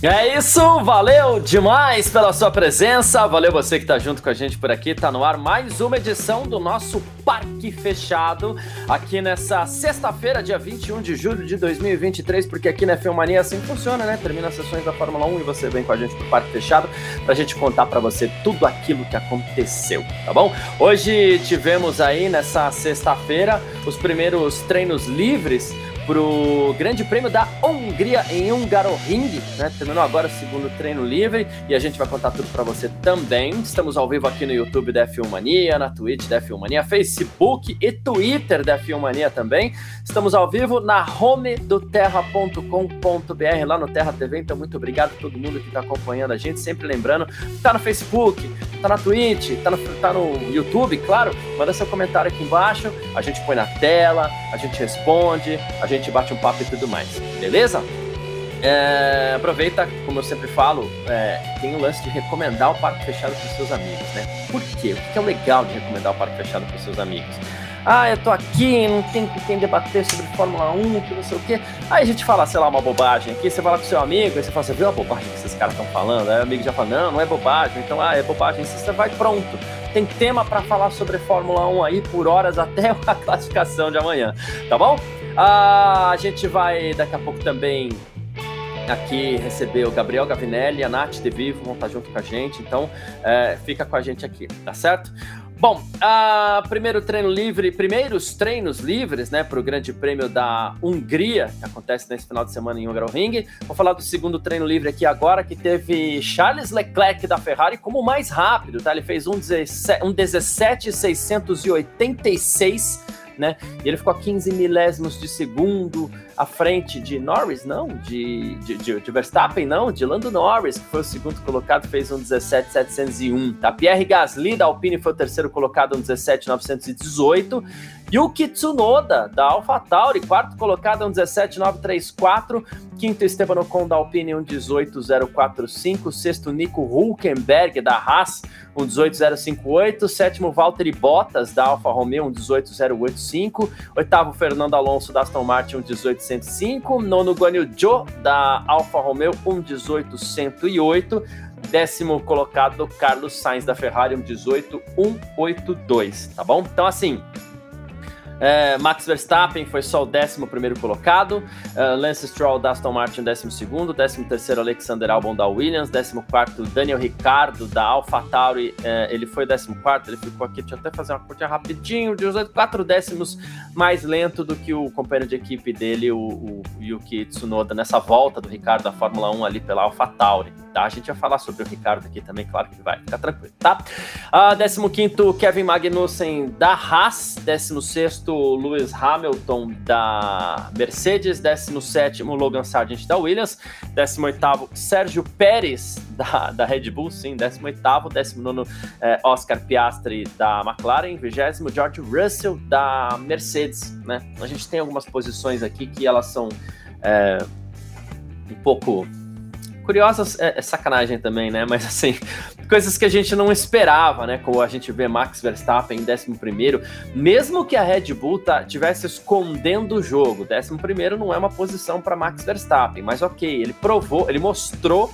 É isso, valeu demais pela sua presença, valeu você que está junto com a gente por aqui, tá no ar mais uma edição do nosso Parque Fechado, aqui nessa sexta-feira, dia 21 de julho de 2023, porque aqui na Filmania assim funciona, né? Termina as sessões da Fórmula 1 e você vem com a gente pro Parque Fechado pra gente contar para você tudo aquilo que aconteceu, tá bom? Hoje tivemos aí nessa sexta-feira os primeiros treinos livres pro Grande Prêmio da Hungria em Hungaroring, né? Terminou agora o segundo treino livre e a gente vai contar tudo para você também. Estamos ao vivo aqui no YouTube da F1 Mania, na Twitch da F1 Mania, Facebook e Twitter da F1 Mania também. Estamos ao vivo na home do terra.com.br lá no Terra TV. Então muito obrigado a todo mundo que está acompanhando a gente, sempre lembrando, tá no Facebook, tá na Twitch, tá no, tá no YouTube, claro. Manda seu comentário aqui embaixo, a gente põe na tela, a gente responde, a gente gente bate um papo e tudo mais, beleza? É, aproveita, como eu sempre falo, é, tem o lance de recomendar o parque fechado para os seus amigos, né? Por quê? O que é legal de recomendar o parque fechado para os seus amigos? Ah, eu tô aqui, não tem com quem debater sobre Fórmula 1, que não sei o quê. Aí a gente fala, sei lá, uma bobagem aqui, você fala com seu amigo, aí você fala, você viu a bobagem que esses caras estão falando? Aí o amigo já fala, não, não é bobagem, então, ah, é bobagem, você vai pronto. Tem tema para falar sobre Fórmula 1 aí por horas até a classificação de amanhã, tá bom? Ah, a gente vai daqui a pouco também aqui receber o Gabriel Gavinelli, a Nath de Vivo, vão estar junto com a gente, então é, fica com a gente aqui, tá certo? Bom, uh, primeiro treino livre, primeiros treinos livres, né, para o Grande Prêmio da Hungria, que acontece nesse final de semana em Hungaroring. Vou falar do segundo treino livre aqui agora, que teve Charles Leclerc da Ferrari como mais rápido, tá? Ele fez um 17, um 17,686 né? E ele ficou a 15 milésimos de segundo à frente de Norris, não, de, de, de, de, Verstappen, não, de Lando Norris, que foi o segundo colocado, fez um 17,701, tá? Pierre Gasly da Alpine foi o terceiro colocado, um 17,918. Yuki Tsunoda, da AlphaTauri, quarto colocado, um 17,934. Quinto, Esteban Ocon, da Alpine, um 18,045. Sexto, Nico Hulkenberg, da Haas, um 18,058. Sétimo, Valtteri Bottas, da Alfa Romeo, um 18,085. Oitavo, Fernando Alonso, da Aston Martin, um 18,105. Nono, Guan Yu Zhou, da Alfa Romeo, um 18,108. Décimo colocado, Carlos Sainz, da Ferrari, um 18,182, tá bom? Então, assim, é, Max Verstappen foi só o 11 colocado. Uh, Lance Stroll da Aston Martin, 12. 13 Alexander Albon da Williams. 14 Daniel Ricciardo da AlphaTauri. Uh, ele foi 14. Ele ficou aqui. Deixa eu até fazer uma curtinha rapidinho. De 4 décimos mais lento do que o companheiro de equipe dele, o, o Yuki Tsunoda, nessa volta do Ricardo da Fórmula 1 ali pela AlphaTauri. Tá? A gente vai falar sobre o Ricardo aqui também, claro que vai. Fica tranquilo, tá? Uh, 15 Kevin Magnussen da Haas. 16 Lewis Hamilton da Mercedes, 17 Logan Sargent da Williams, 18 Sérgio Pérez da, da Red Bull, sim, 18 19 é, Oscar Piastri da McLaren, 20 George Russell da Mercedes, né? A gente tem algumas posições aqui que elas são é, um pouco curiosas, é, é, sacanagem também, né? Mas assim, coisas que a gente não esperava, né? Como a gente vê Max Verstappen em 11, mesmo que a Red Bull tá, tivesse escondendo o jogo, 11 não é uma posição para Max Verstappen, mas ok, ele provou, ele mostrou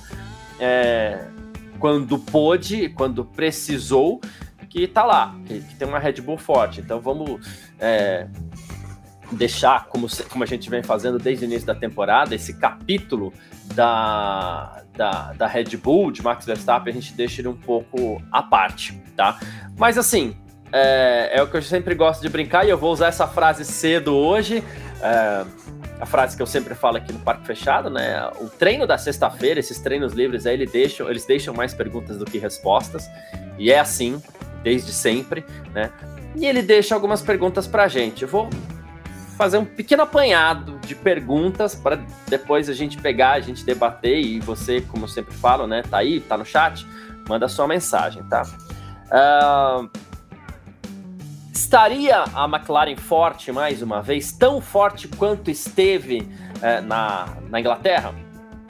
é, quando pôde, quando precisou, que tá lá, que, que, tem uma Red Bull forte. Então vamos. É, deixar, como, como a gente vem fazendo desde o início da temporada, esse capítulo da, da, da Red Bull, de Max Verstappen, a gente deixa ele um pouco à parte, tá? Mas assim, é, é o que eu sempre gosto de brincar e eu vou usar essa frase cedo hoje. É, a frase que eu sempre falo aqui no Parque Fechado, né? O treino da sexta-feira, esses treinos livres aí, eles deixam, eles deixam mais perguntas do que respostas. E é assim, desde sempre, né? E ele deixa algumas perguntas pra gente. Eu vou fazer um pequeno apanhado de perguntas para depois a gente pegar, a gente debater e você, como eu sempre falo, né, tá aí, tá no chat, manda sua mensagem, tá? Uh, Estaria a McLaren forte mais uma vez, tão forte quanto esteve é, na, na Inglaterra?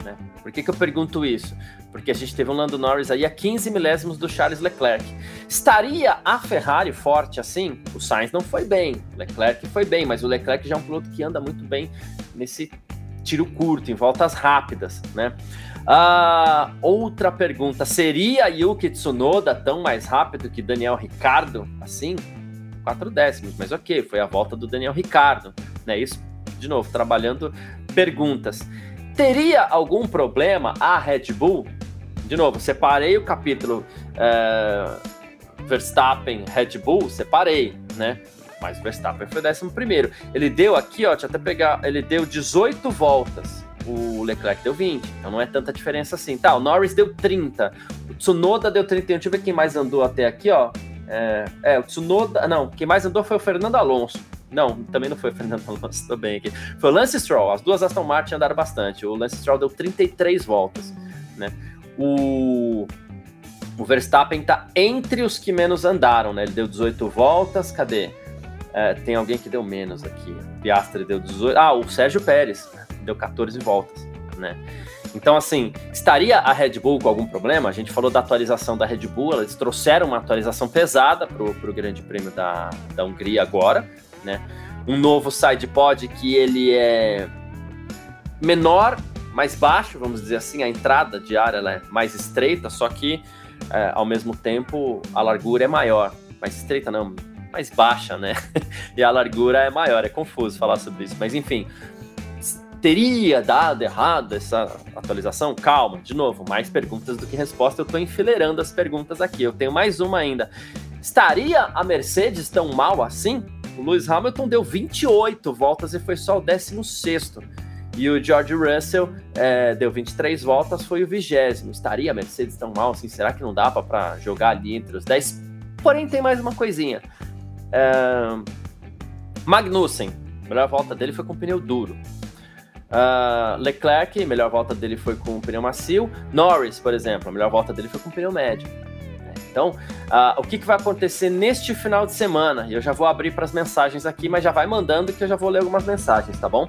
Né? Por que, que eu pergunto isso? Porque a gente teve um Lando Norris aí a 15 milésimos do Charles Leclerc. Estaria a Ferrari forte assim? O Sainz não foi bem, o Leclerc foi bem, mas o Leclerc já é um piloto que anda muito bem nesse tiro curto, em voltas rápidas, né? Ah, outra pergunta: seria Yuki Tsunoda tão mais rápido que Daniel Ricardo? Assim? Quatro décimos, mas ok, foi a volta do Daniel Ricardo, né? Isso, de novo, trabalhando perguntas. Teria algum problema a Red Bull? De novo, separei o capítulo é, Verstappen, Red Bull, separei, né? Mas Verstappen foi décimo primeiro. Ele deu aqui, ó, deixa eu até pegar, ele deu 18 voltas. O Leclerc deu 20, então não é tanta diferença assim. Tá, o Norris deu 30, o Tsunoda deu 31. Deixa eu ver quem mais andou até aqui, ó. É, é, o Tsunoda. Não, quem mais andou foi o Fernando Alonso. Não, também não foi o Fernando Alonso, tô bem aqui. Foi o Lance Stroll. As duas Aston Martin andaram bastante. O Lance Stroll deu 33 voltas, né? O, o Verstappen tá entre os que menos andaram, né? Ele deu 18 voltas. Cadê? É, tem alguém que deu menos aqui. O Piastri deu 18. Ah, o Sérgio Pérez deu 14 voltas, né? Então, assim, estaria a Red Bull com algum problema? A gente falou da atualização da Red Bull, eles trouxeram uma atualização pesada para o Grande Prêmio da, da Hungria agora, né? Um novo side pod que ele é menor, mais baixo, vamos dizer assim, a entrada de área é mais estreita, só que é, ao mesmo tempo a largura é maior. Mais estreita não, mais baixa, né? e a largura é maior, é confuso falar sobre isso, mas enfim, teria dado errado essa atualização? Calma, de novo, mais perguntas do que resposta. Eu estou enfileirando as perguntas aqui. Eu tenho mais uma ainda. Estaria a Mercedes tão mal assim? O Lewis Hamilton deu 28 voltas e foi só o 16. E o George Russell é, deu 23 voltas, foi o vigésimo. Estaria a Mercedes tão mal assim? Será que não dá para jogar ali entre os 10? Porém, tem mais uma coisinha. É... Magnussen, melhor volta dele foi com pneu duro. Uh, Leclerc, melhor volta dele foi com pneu macio. Norris, por exemplo, a melhor volta dele foi com pneu médio. Então, uh, o que, que vai acontecer neste final de semana? Eu já vou abrir para as mensagens aqui, mas já vai mandando que eu já vou ler algumas mensagens, tá bom?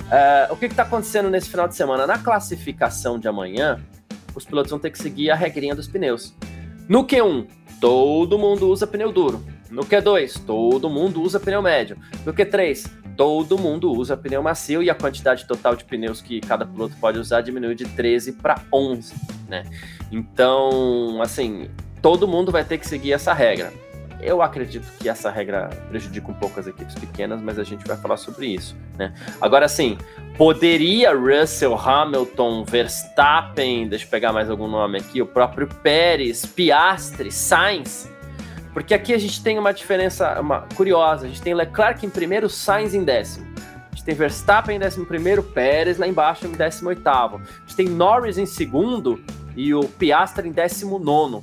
Uh, o que está acontecendo nesse final de semana? Na classificação de amanhã, os pilotos vão ter que seguir a regrinha dos pneus. No Q1, todo mundo usa pneu duro. No Q2, todo mundo usa pneu médio. No Q3, todo mundo usa pneu macio e a quantidade total de pneus que cada piloto pode usar diminuiu de 13 para 11, né? Então, assim, todo mundo vai ter que seguir essa regra. Eu acredito que essa regra prejudica um pouco as equipes pequenas, mas a gente vai falar sobre isso, né? Agora, sim, poderia Russell, Hamilton, Verstappen, deixa eu pegar mais algum nome aqui, o próprio Pérez, Piastri, Sainz porque aqui a gente tem uma diferença uma, curiosa. A gente tem Leclerc em primeiro, Sainz em décimo. A gente tem Verstappen em décimo primeiro, Pérez lá embaixo em décimo oitavo. A gente tem Norris em segundo e o Piastri em décimo nono.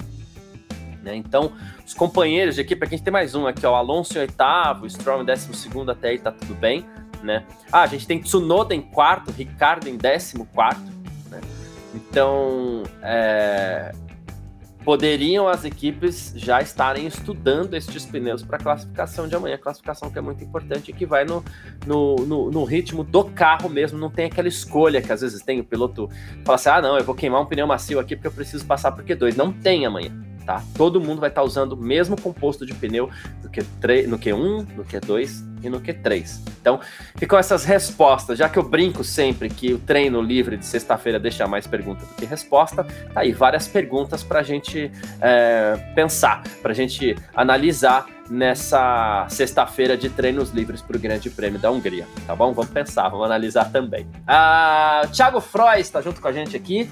Né? Então, os companheiros de equipe, aqui a gente tem mais um aqui, ó, Alonso em oitavo, Stroll em décimo segundo, até aí tá tudo bem. Né? Ah, a gente tem Tsunoda em quarto, Ricardo em décimo quarto. Né? Então, é, poderiam as equipes já estarem estudando estes pneus para classificação de amanhã, classificação que é muito importante e que vai no, no, no, no, ritmo do carro mesmo, não tem aquela escolha que às vezes tem o piloto fala assim, ah não, eu vou queimar um pneu macio aqui porque eu preciso passar por Q2, não tem amanhã tá? Todo mundo vai estar tá usando o mesmo composto de pneu no Q3, no Q1, no Q2 e no Q3. Então, ficam essas respostas. Já que eu brinco sempre que o treino livre de sexta-feira deixa mais pergunta do que resposta, tá aí várias perguntas para a gente é, pensar, para a gente analisar nessa sexta-feira de treinos livres para o Grande Prêmio da Hungria, tá bom? Vamos pensar, vamos analisar também. Ah, Thiago Frois está junto com a gente aqui.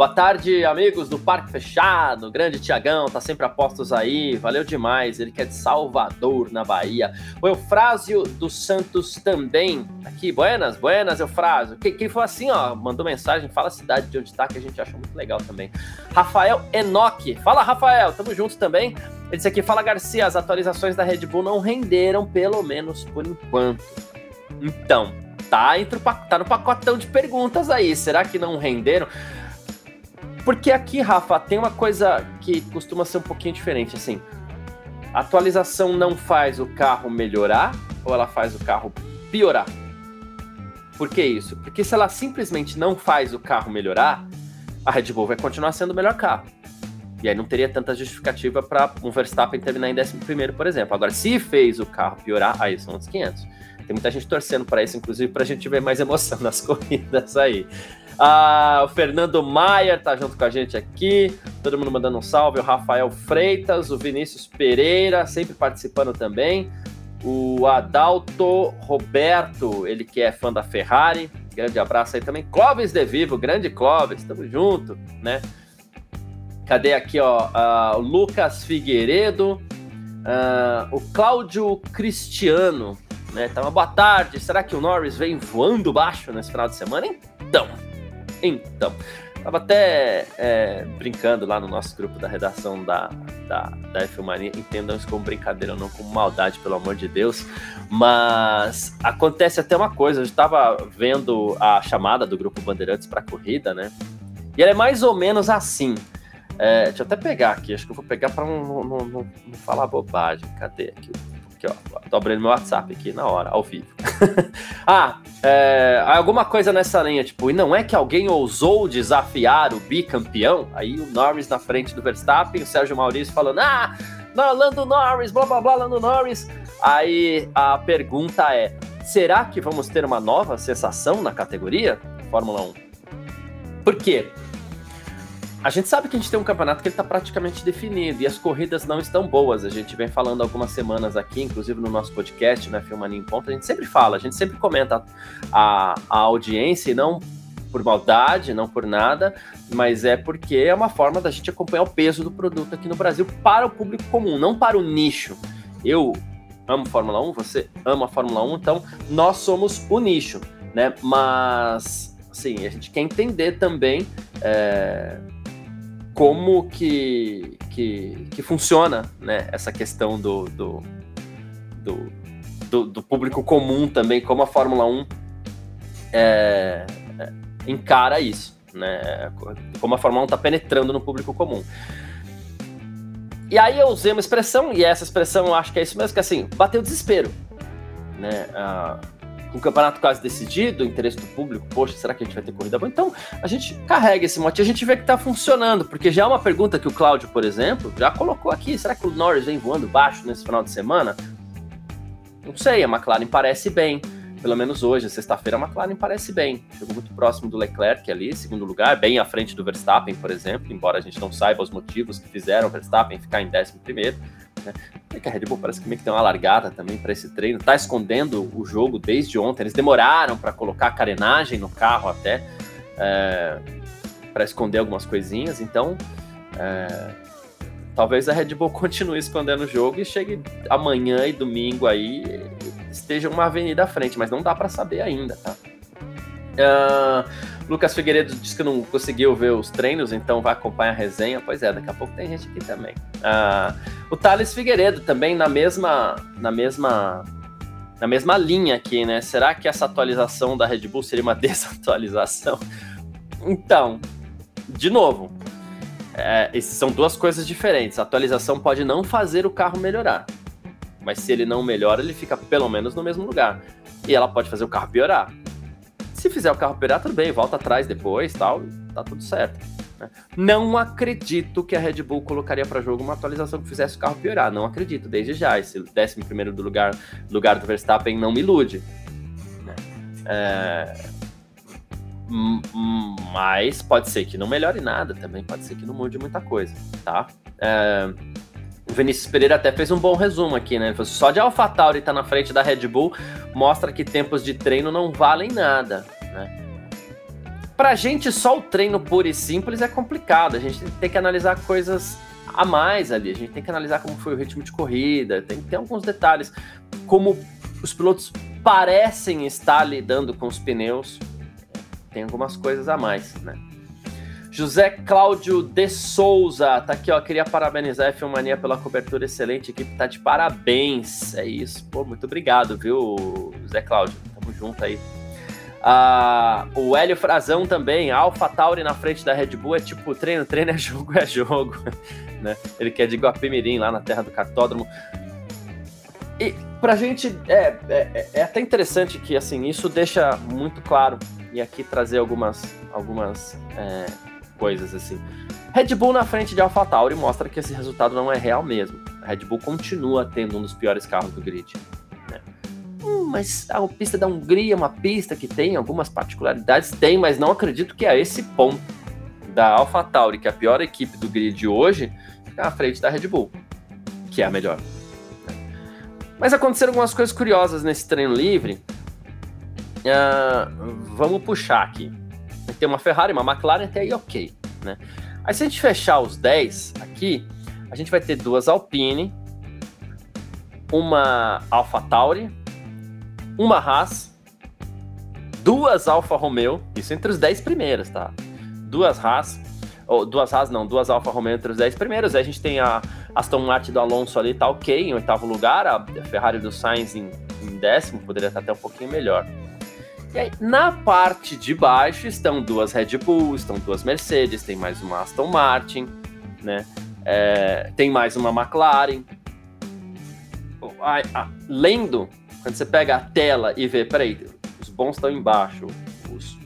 Boa tarde, amigos do Parque Fechado. Grande Tiagão, tá sempre a postos aí. Valeu demais. Ele que é de Salvador, na Bahia. O Eufrásio dos Santos também. Aqui, buenas, buenas, Eufrásio. Quem, quem foi assim, ó, mandou mensagem, fala a cidade de onde tá, que a gente achou muito legal também. Rafael Enoque. Fala, Rafael, tamo juntos também. Ele disse aqui, fala Garcia, as atualizações da Red Bull não renderam, pelo menos por enquanto. Então, tá, entre, tá no pacotão de perguntas aí. Será que não renderam? Porque aqui, Rafa, tem uma coisa que costuma ser um pouquinho diferente, assim. A atualização não faz o carro melhorar ou ela faz o carro piorar? Por que isso? Porque se ela simplesmente não faz o carro melhorar, a Red Bull vai continuar sendo o melhor carro. E aí não teria tanta justificativa para um Verstappen terminar em 11, por exemplo. Agora, se fez o carro piorar, aí são os 500. Tem muita gente torcendo para isso, inclusive, para a gente ver mais emoção nas corridas aí. Ah, o Fernando Maier tá junto com a gente aqui. Todo mundo mandando um salve. O Rafael Freitas, o Vinícius Pereira, sempre participando também. O Adalto Roberto, ele que é fã da Ferrari. Grande abraço aí também. Clóvis De Vivo, grande Clóvis, tamo junto, né? Cadê aqui, ó? Uh, o Lucas Figueiredo, uh, o Cláudio Cristiano, né? Tá uma boa tarde. Será que o Norris vem voando baixo nesse final de semana? Então, então. Tava até é, brincando lá no nosso grupo da redação da, da, da F Mania. Entendam isso como brincadeira, não como maldade, pelo amor de Deus. Mas acontece até uma coisa. Eu estava vendo a chamada do grupo Bandeirantes para corrida, né? E ela é mais ou menos assim. É, deixa eu até pegar aqui, acho que eu vou pegar para não, não, não, não, falar bobagem. Cadê aqui? Aqui, ó. Tô abrindo meu WhatsApp aqui na hora, ao vivo. ah, é, alguma coisa nessa linha, tipo, e não é que alguém ousou desafiar o bicampeão? Aí o Norris na frente do Verstappen, o Sérgio Maurício falando, ah, não, Lando Norris, blá blá blá, Lando Norris. Aí a pergunta é: será que vamos ter uma nova sensação na categoria Fórmula 1? Por quê? A gente sabe que a gente tem um campeonato que ele está praticamente definido e as corridas não estão boas. A gente vem falando algumas semanas aqui, inclusive no nosso podcast, né, Filmania em Ponto, a gente sempre fala, a gente sempre comenta a, a audiência e não por maldade, não por nada, mas é porque é uma forma da gente acompanhar o peso do produto aqui no Brasil para o público comum, não para o nicho. Eu amo Fórmula 1, você ama a Fórmula 1, então nós somos o nicho, né? Mas, assim, a gente quer entender também. É como que, que, que funciona né, essa questão do, do, do, do, do público comum também, como a Fórmula 1 é, é, encara isso, né, como a Fórmula 1 está penetrando no público comum. E aí eu usei uma expressão, e essa expressão eu acho que é isso mesmo, que assim, bateu desespero. Né? Com o campeonato quase decidido, o interesse do público, poxa, será que a gente vai ter corrida boa? Então, a gente carrega esse mote a gente vê que tá funcionando, porque já é uma pergunta que o Cláudio, por exemplo, já colocou aqui, será que o Norris vem voando baixo nesse final de semana? Não sei, a McLaren parece bem, pelo menos hoje, sexta-feira, a McLaren parece bem. Chegou muito próximo do Leclerc ali, segundo lugar, bem à frente do Verstappen, por exemplo, embora a gente não saiba os motivos que fizeram o Verstappen ficar em décimo primeiro. Né? Que a Red Bull parece que meio que tem uma largada também para esse treino, tá escondendo o jogo desde ontem. Eles demoraram para colocar a carenagem no carro até é, para esconder algumas coisinhas, então é, talvez a Red Bull continue escondendo o jogo e chegue amanhã e domingo aí esteja uma avenida à frente, mas não dá para saber ainda, tá? Uh, Lucas Figueiredo disse que não conseguiu ver os treinos, então vai acompanhar a resenha. Pois é, daqui a pouco tem gente aqui também. Uh, o Thales Figueiredo também na mesma, na mesma, na mesma linha aqui, né? Será que essa atualização da Red Bull seria uma desatualização? Então, de novo, é, são duas coisas diferentes. A atualização pode não fazer o carro melhorar, mas se ele não melhora, ele fica pelo menos no mesmo lugar. E ela pode fazer o carro piorar. Se fizer o carro piorar, tudo bem, volta atrás depois, tal, tá tudo certo. Né? Não acredito que a Red Bull colocaria para jogo uma atualização que fizesse o carro piorar. Não acredito, desde já. Esse décimo primeiro do lugar, lugar do Verstappen não me ilude. Né? É... Mas pode ser que não melhore nada também, pode ser que não mude muita coisa, tá? É... O Vinícius Pereira até fez um bom resumo aqui, né? Só de AlphaTauri estar tá na frente da Red Bull mostra que tempos de treino não valem nada, né? Pra gente, só o treino puro e simples é complicado. A gente tem que analisar coisas a mais ali. A gente tem que analisar como foi o ritmo de corrida, tem que ter alguns detalhes. Como os pilotos parecem estar lidando com os pneus, tem algumas coisas a mais, né? José Cláudio de Souza, tá aqui, ó. Queria parabenizar a Filmania pela cobertura excelente. A equipe tá de parabéns. É isso. Pô, muito obrigado, viu, José Cláudio? Tamo junto aí. Ah, o Hélio Frazão também, Alpha Tauri na frente da Red Bull é tipo treino, treino é jogo, é jogo. né? Ele quer de Guapimirim, lá na terra do cartódromo. E pra gente, é, é, é, até interessante que assim, isso deixa muito claro, e aqui trazer algumas, algumas é, coisas assim. Red Bull na frente de AlphaTauri mostra que esse resultado não é real mesmo. A Red Bull continua tendo um dos piores carros do grid. Né? Hum, mas a pista da Hungria é uma pista que tem algumas particularidades, tem, mas não acredito que a esse ponto da AlphaTauri, que é a pior equipe do grid hoje, ficar à frente da Red Bull, que é a melhor. Mas aconteceram algumas coisas curiosas nesse treino livre. Uh, vamos puxar aqui. Tem uma Ferrari, uma McLaren, até aí ok. Né? Aí se a gente fechar os 10 aqui, a gente vai ter duas Alpine, uma Alpha Tauri, uma Haas, duas Alfa Romeo, isso entre os 10 primeiros, tá? Duas Haas, ou duas Haas não, duas Alfa Romeo entre os 10 primeiros, aí a gente tem a Aston Martin do Alonso ali, tá ok, em oitavo lugar, a Ferrari do Sainz em, em décimo, poderia estar até um pouquinho melhor. E aí, na parte de baixo estão duas Red Bull, estão duas Mercedes, tem mais uma Aston Martin, né? É, tem mais uma McLaren. lendo, quando você pega a tela e vê, peraí, os bons estão embaixo, os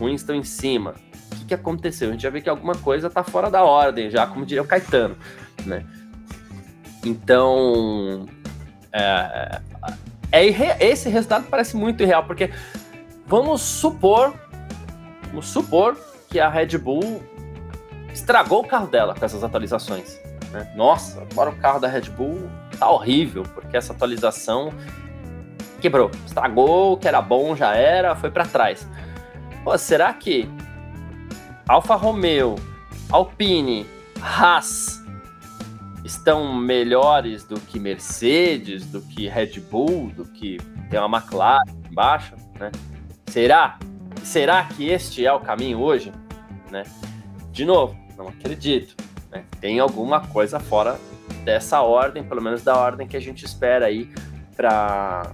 ruins estão em cima. O que, que aconteceu? A gente já vê que alguma coisa está fora da ordem, já como diria o Caetano, né? Então, é, é, é, esse resultado parece muito irreal, porque Vamos supor, vamos supor que a Red Bull estragou o carro dela com essas atualizações. Né? Nossa, agora o carro da Red Bull tá horrível, porque essa atualização quebrou, estragou, o que era bom já era, foi para trás. Pô, será que Alfa Romeo, Alpine, Haas estão melhores do que Mercedes, do que Red Bull, do que tem uma McLaren embaixo, né? Será? Será que este é o caminho hoje? Né? De novo, não acredito. Né? Tem alguma coisa fora dessa ordem, pelo menos da ordem que a gente espera aí para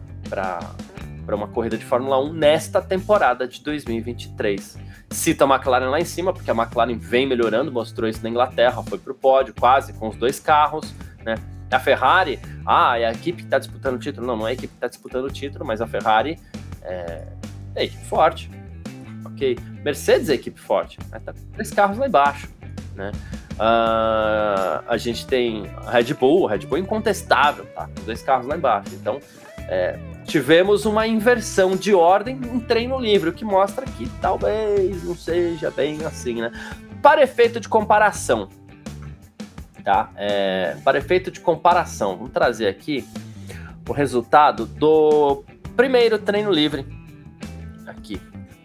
uma corrida de Fórmula 1 nesta temporada de 2023. Cita a McLaren lá em cima, porque a McLaren vem melhorando, mostrou isso na Inglaterra, foi para o pódio quase com os dois carros, né? A Ferrari, ah, é a equipe que está disputando o título. Não, não é a equipe que está disputando o título, mas a Ferrari é, é equipe forte. Ok. Mercedes é equipe forte, mas tá com três carros lá embaixo. Né? Uh, a gente tem Red Bull, Red Bull é incontestável, tá? Com dois carros lá embaixo. Então, é, tivemos uma inversão de ordem em treino livre, o que mostra que talvez não seja bem assim, né? Para efeito de comparação, tá? É, para efeito de comparação, vamos trazer aqui o resultado do primeiro treino livre.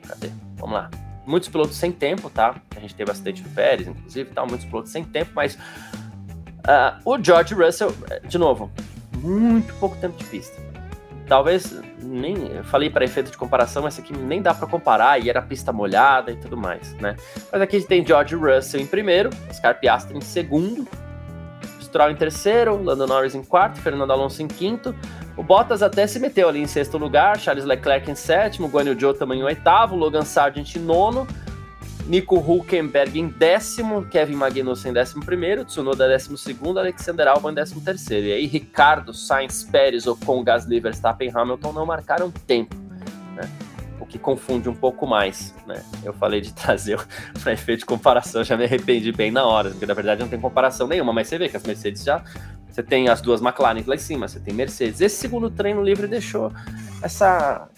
Cadê? Vamos lá. Muitos pilotos sem tempo, tá? A gente teve acidente do Pérez, inclusive, tá? Muitos pilotos sem tempo, mas uh, o George Russell, de novo, muito pouco tempo de pista. Talvez nem eu falei para efeito de comparação, essa aqui nem dá para comparar e era pista molhada e tudo mais, né? Mas aqui a gente tem George Russell em primeiro, Oscar Piastri em segundo, Stroll em terceiro, Lando Norris em quarto, Fernando Alonso em quinto, o Bottas até se meteu ali em sexto lugar, Charles Leclerc em sétimo, Guan Yu Zhou também em oitavo, Logan Sargent em nono, Nico Hulkenberg em décimo, Kevin Magnussen em décimo primeiro, Tsunoda décimo segundo, Alexander Albon em décimo terceiro. E aí Ricardo, Sainz, Pérez, Ocon, Gasly, Verstappen Hamilton não marcaram tempo, né? O que confunde um pouco mais, né? Eu falei de trazer para efeito de comparação, já me arrependi bem na hora, porque na verdade não tem comparação nenhuma, mas você vê que as Mercedes já você tem as duas McLaren lá em cima, você tem Mercedes. Esse segundo treino livre deixou essa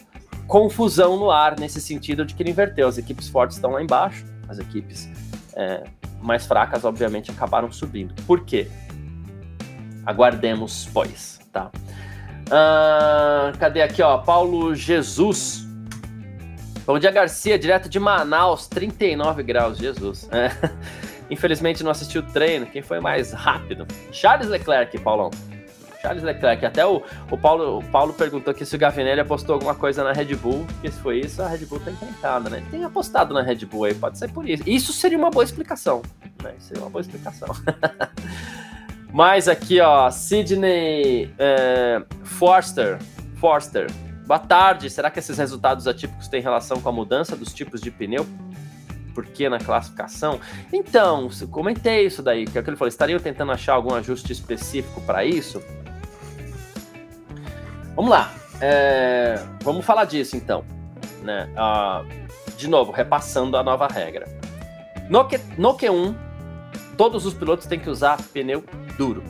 confusão no ar, nesse sentido de que ele inverteu. As equipes fortes estão lá embaixo, as equipes é, mais fracas, obviamente, acabaram subindo. Por quê? Aguardemos, pois, tá? Ah, cadê aqui, ó? Paulo Jesus. Bom dia, Garcia, direto de Manaus, 39 graus, Jesus. É. Infelizmente não assistiu o treino. Quem foi mais rápido? Charles Leclerc, Paulão. Charles Leclerc. Até o, o, Paulo, o Paulo perguntou que se o Gavinelli apostou alguma coisa na Red Bull, que se foi isso, a Red Bull tá encrentada, né? Tem apostado na Red Bull aí, pode ser por isso. Isso seria uma boa explicação, né? Seria uma boa explicação. Mas aqui, ó, Sidney é, Forster, Forster, Boa tarde. Será que esses resultados atípicos têm relação com a mudança dos tipos de pneu? Por que na classificação? Então, comentei isso daí, que é o que ele falou. Estariam tentando achar algum ajuste específico para isso? Vamos lá. É, vamos falar disso então. Né? Ah, de novo, repassando a nova regra. No, Q, no Q1, todos os pilotos têm que usar pneu duro.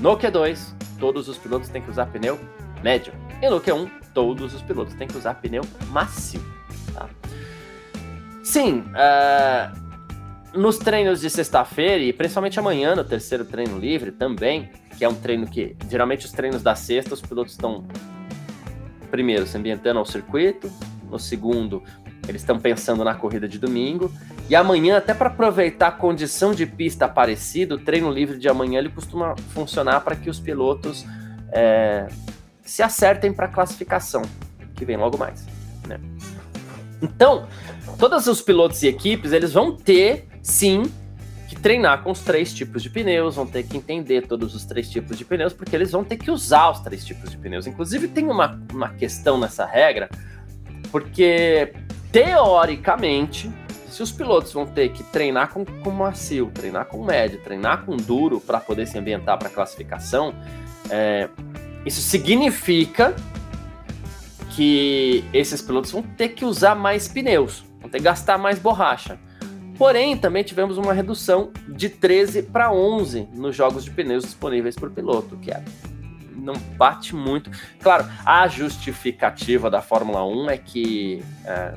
No Q2, todos os pilotos têm que usar pneu médio. E no Q1, todos os pilotos têm que usar pneu macio. Tá? Sim, uh, nos treinos de sexta-feira e principalmente amanhã, no terceiro treino livre também, que é um treino que geralmente os treinos da sexta, os pilotos estão primeiro se ambientando ao circuito, no segundo eles estão pensando na corrida de domingo. E amanhã, até para aproveitar a condição de pista parecida, o treino livre de amanhã ele costuma funcionar para que os pilotos é, se acertem para a classificação, que vem logo mais. Né? Então, todos os pilotos e equipes eles vão ter, sim, que treinar com os três tipos de pneus, vão ter que entender todos os três tipos de pneus, porque eles vão ter que usar os três tipos de pneus. Inclusive, tem uma, uma questão nessa regra, porque teoricamente, se os pilotos vão ter que treinar com, com macio, treinar com médio, treinar com duro para poder se ambientar para classificação, é, isso significa que esses pilotos vão ter que usar mais pneus, vão ter que gastar mais borracha. Porém, também tivemos uma redução de 13 para 11 nos jogos de pneus disponíveis por piloto, que é, não bate muito. Claro, a justificativa da Fórmula 1 é que é,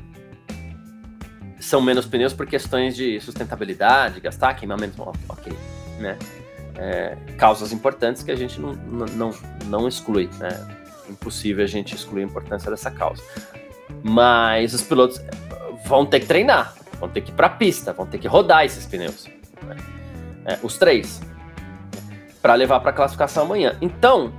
são menos pneus por questões de sustentabilidade, gastar, queimamento, ok, né? É, causas importantes que a gente não, não, não exclui, né? Impossível a gente excluir a importância dessa causa. Mas os pilotos vão ter que treinar, vão ter que ir para a pista, vão ter que rodar esses pneus. Né? É, os três. Para levar para a classificação amanhã. Então,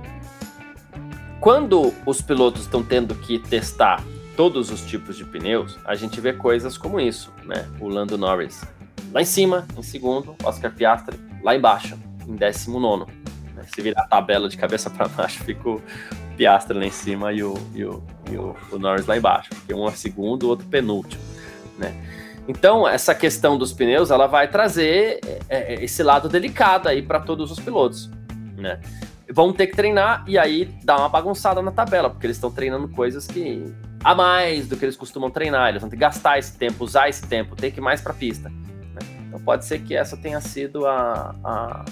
quando os pilotos estão tendo que testar todos os tipos de pneus, a gente vê coisas como isso, né? O Lando Norris lá em cima, em segundo, Oscar Piastri lá embaixo, em décimo nono. Né? Se virar a tabela de cabeça para baixo, fica o Piastri lá em cima e o, e o, e o, o Norris lá embaixo, porque um é segundo, o outro penúltimo, né? Então, essa questão dos pneus, ela vai trazer é, é, esse lado delicado aí para todos os pilotos, né? Vão ter que treinar e aí dá uma bagunçada na tabela, porque eles estão treinando coisas que a mais do que eles costumam treinar. Eles vão ter que gastar esse tempo, usar esse tempo, ter que ir mais para pista. Né? Então pode ser que essa tenha sido a, a,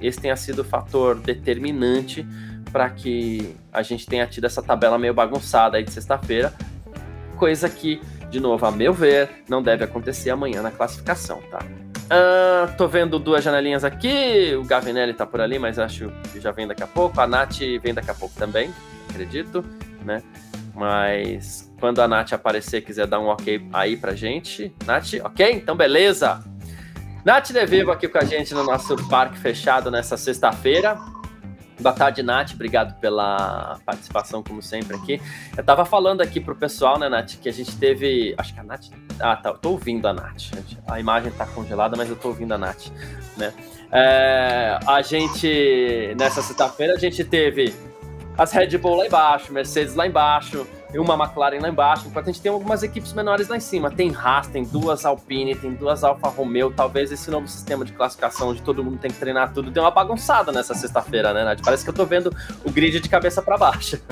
esse tenha sido o fator determinante para que a gente tenha tido essa tabela meio bagunçada aí de sexta-feira, coisa que, de novo, a meu ver, não deve acontecer amanhã na classificação, tá? Uh, tô vendo duas janelinhas aqui, o Gavinelli tá por ali, mas acho que já vem daqui a pouco, a Nath vem daqui a pouco também, acredito, né? Mas quando a Nath aparecer, quiser dar um ok aí pra gente. Nath, ok? Então, beleza. Nath Devivo aqui com a gente no nosso parque fechado nessa sexta-feira. Boa tarde, Nath. Obrigado pela participação, como sempre, aqui. Eu tava falando aqui pro pessoal, né, Nath, que a gente teve. Acho que a Nath. Ah, tá. Eu tô ouvindo a Nath. A imagem tá congelada, mas eu tô ouvindo a Nath, né? É, a gente. Nessa sexta-feira, a gente teve as Red Bull lá embaixo, Mercedes lá embaixo, e uma McLaren lá embaixo, enquanto a gente tem algumas equipes menores lá em cima. Tem Haas, tem duas Alpine, tem duas Alfa Romeo, talvez esse novo sistema de classificação onde todo mundo tem que treinar tudo deu uma bagunçada nessa sexta-feira, né, Nath? Parece que eu tô vendo o grid de cabeça para baixo.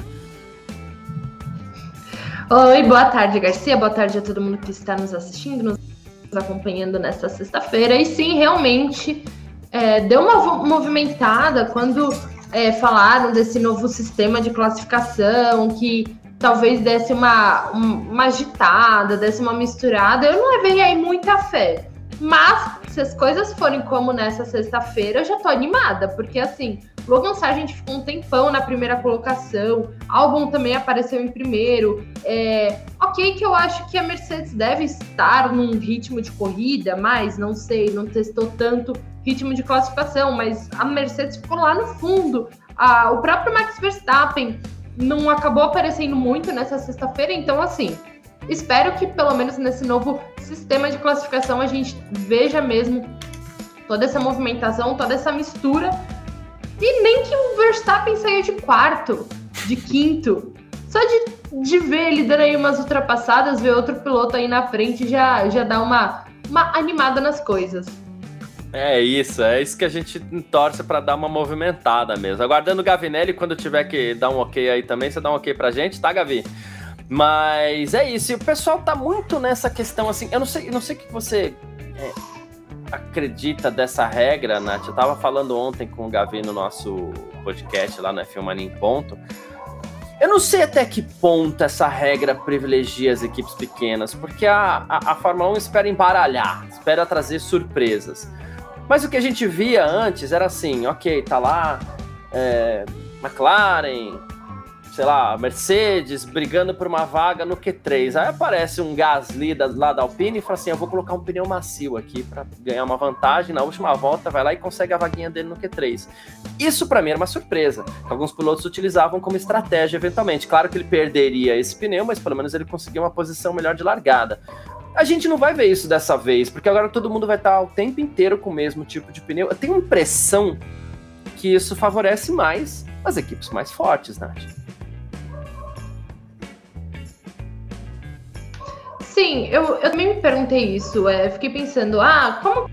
Oi, boa tarde, Garcia. Boa tarde a todo mundo que está nos assistindo, nos acompanhando nesta sexta-feira. E sim, realmente é, deu uma movimentada quando é, falaram desse novo sistema de classificação que talvez desse uma, uma agitada, desse uma misturada. Eu não levei aí muita fé. Mas, se as coisas forem como nessa sexta-feira, eu já tô animada, porque assim, Logan Sargent ficou um tempão na primeira colocação, Albon também apareceu em primeiro. É, ok, que eu acho que a Mercedes deve estar num ritmo de corrida, mas não sei, não testou tanto ritmo de classificação, mas a Mercedes ficou lá no fundo. Ah, o próprio Max Verstappen não acabou aparecendo muito nessa sexta-feira, então assim, espero que pelo menos nesse novo sistema de classificação a gente veja mesmo toda essa movimentação, toda essa mistura. E nem que o Verstappen saia de quarto, de quinto, só de, de ver ele dando aí umas ultrapassadas, ver outro piloto aí na frente já, já dá uma, uma animada nas coisas. É isso, é isso que a gente torce para dar uma movimentada mesmo. Aguardando o Gavinelli, quando tiver que dar um ok aí também, você dá um ok pra gente, tá, Gavi? Mas é isso, e o pessoal tá muito nessa questão assim. Eu não sei, não sei o que você é, acredita dessa regra, Nath. Eu tava falando ontem com o Gavi no nosso podcast lá no F1 Mania em Ponto. Eu não sei até que ponto essa regra privilegia as equipes pequenas, porque a, a, a Fórmula 1 espera embaralhar, espera trazer surpresas. Mas o que a gente via antes era assim, ok, tá lá é, McLaren, sei lá, Mercedes brigando por uma vaga no Q3. Aí aparece um Gasly da, lá da Alpine e fala assim: eu vou colocar um pneu macio aqui para ganhar uma vantagem. Na última volta, vai lá e consegue a vaguinha dele no Q3. Isso para mim era uma surpresa, alguns pilotos utilizavam como estratégia eventualmente. Claro que ele perderia esse pneu, mas pelo menos ele conseguia uma posição melhor de largada. A gente não vai ver isso dessa vez, porque agora todo mundo vai estar o tempo inteiro com o mesmo tipo de pneu. Eu tenho a impressão que isso favorece mais as equipes mais fortes, Nath. Sim, eu, eu também me perguntei isso. É, fiquei pensando, ah, como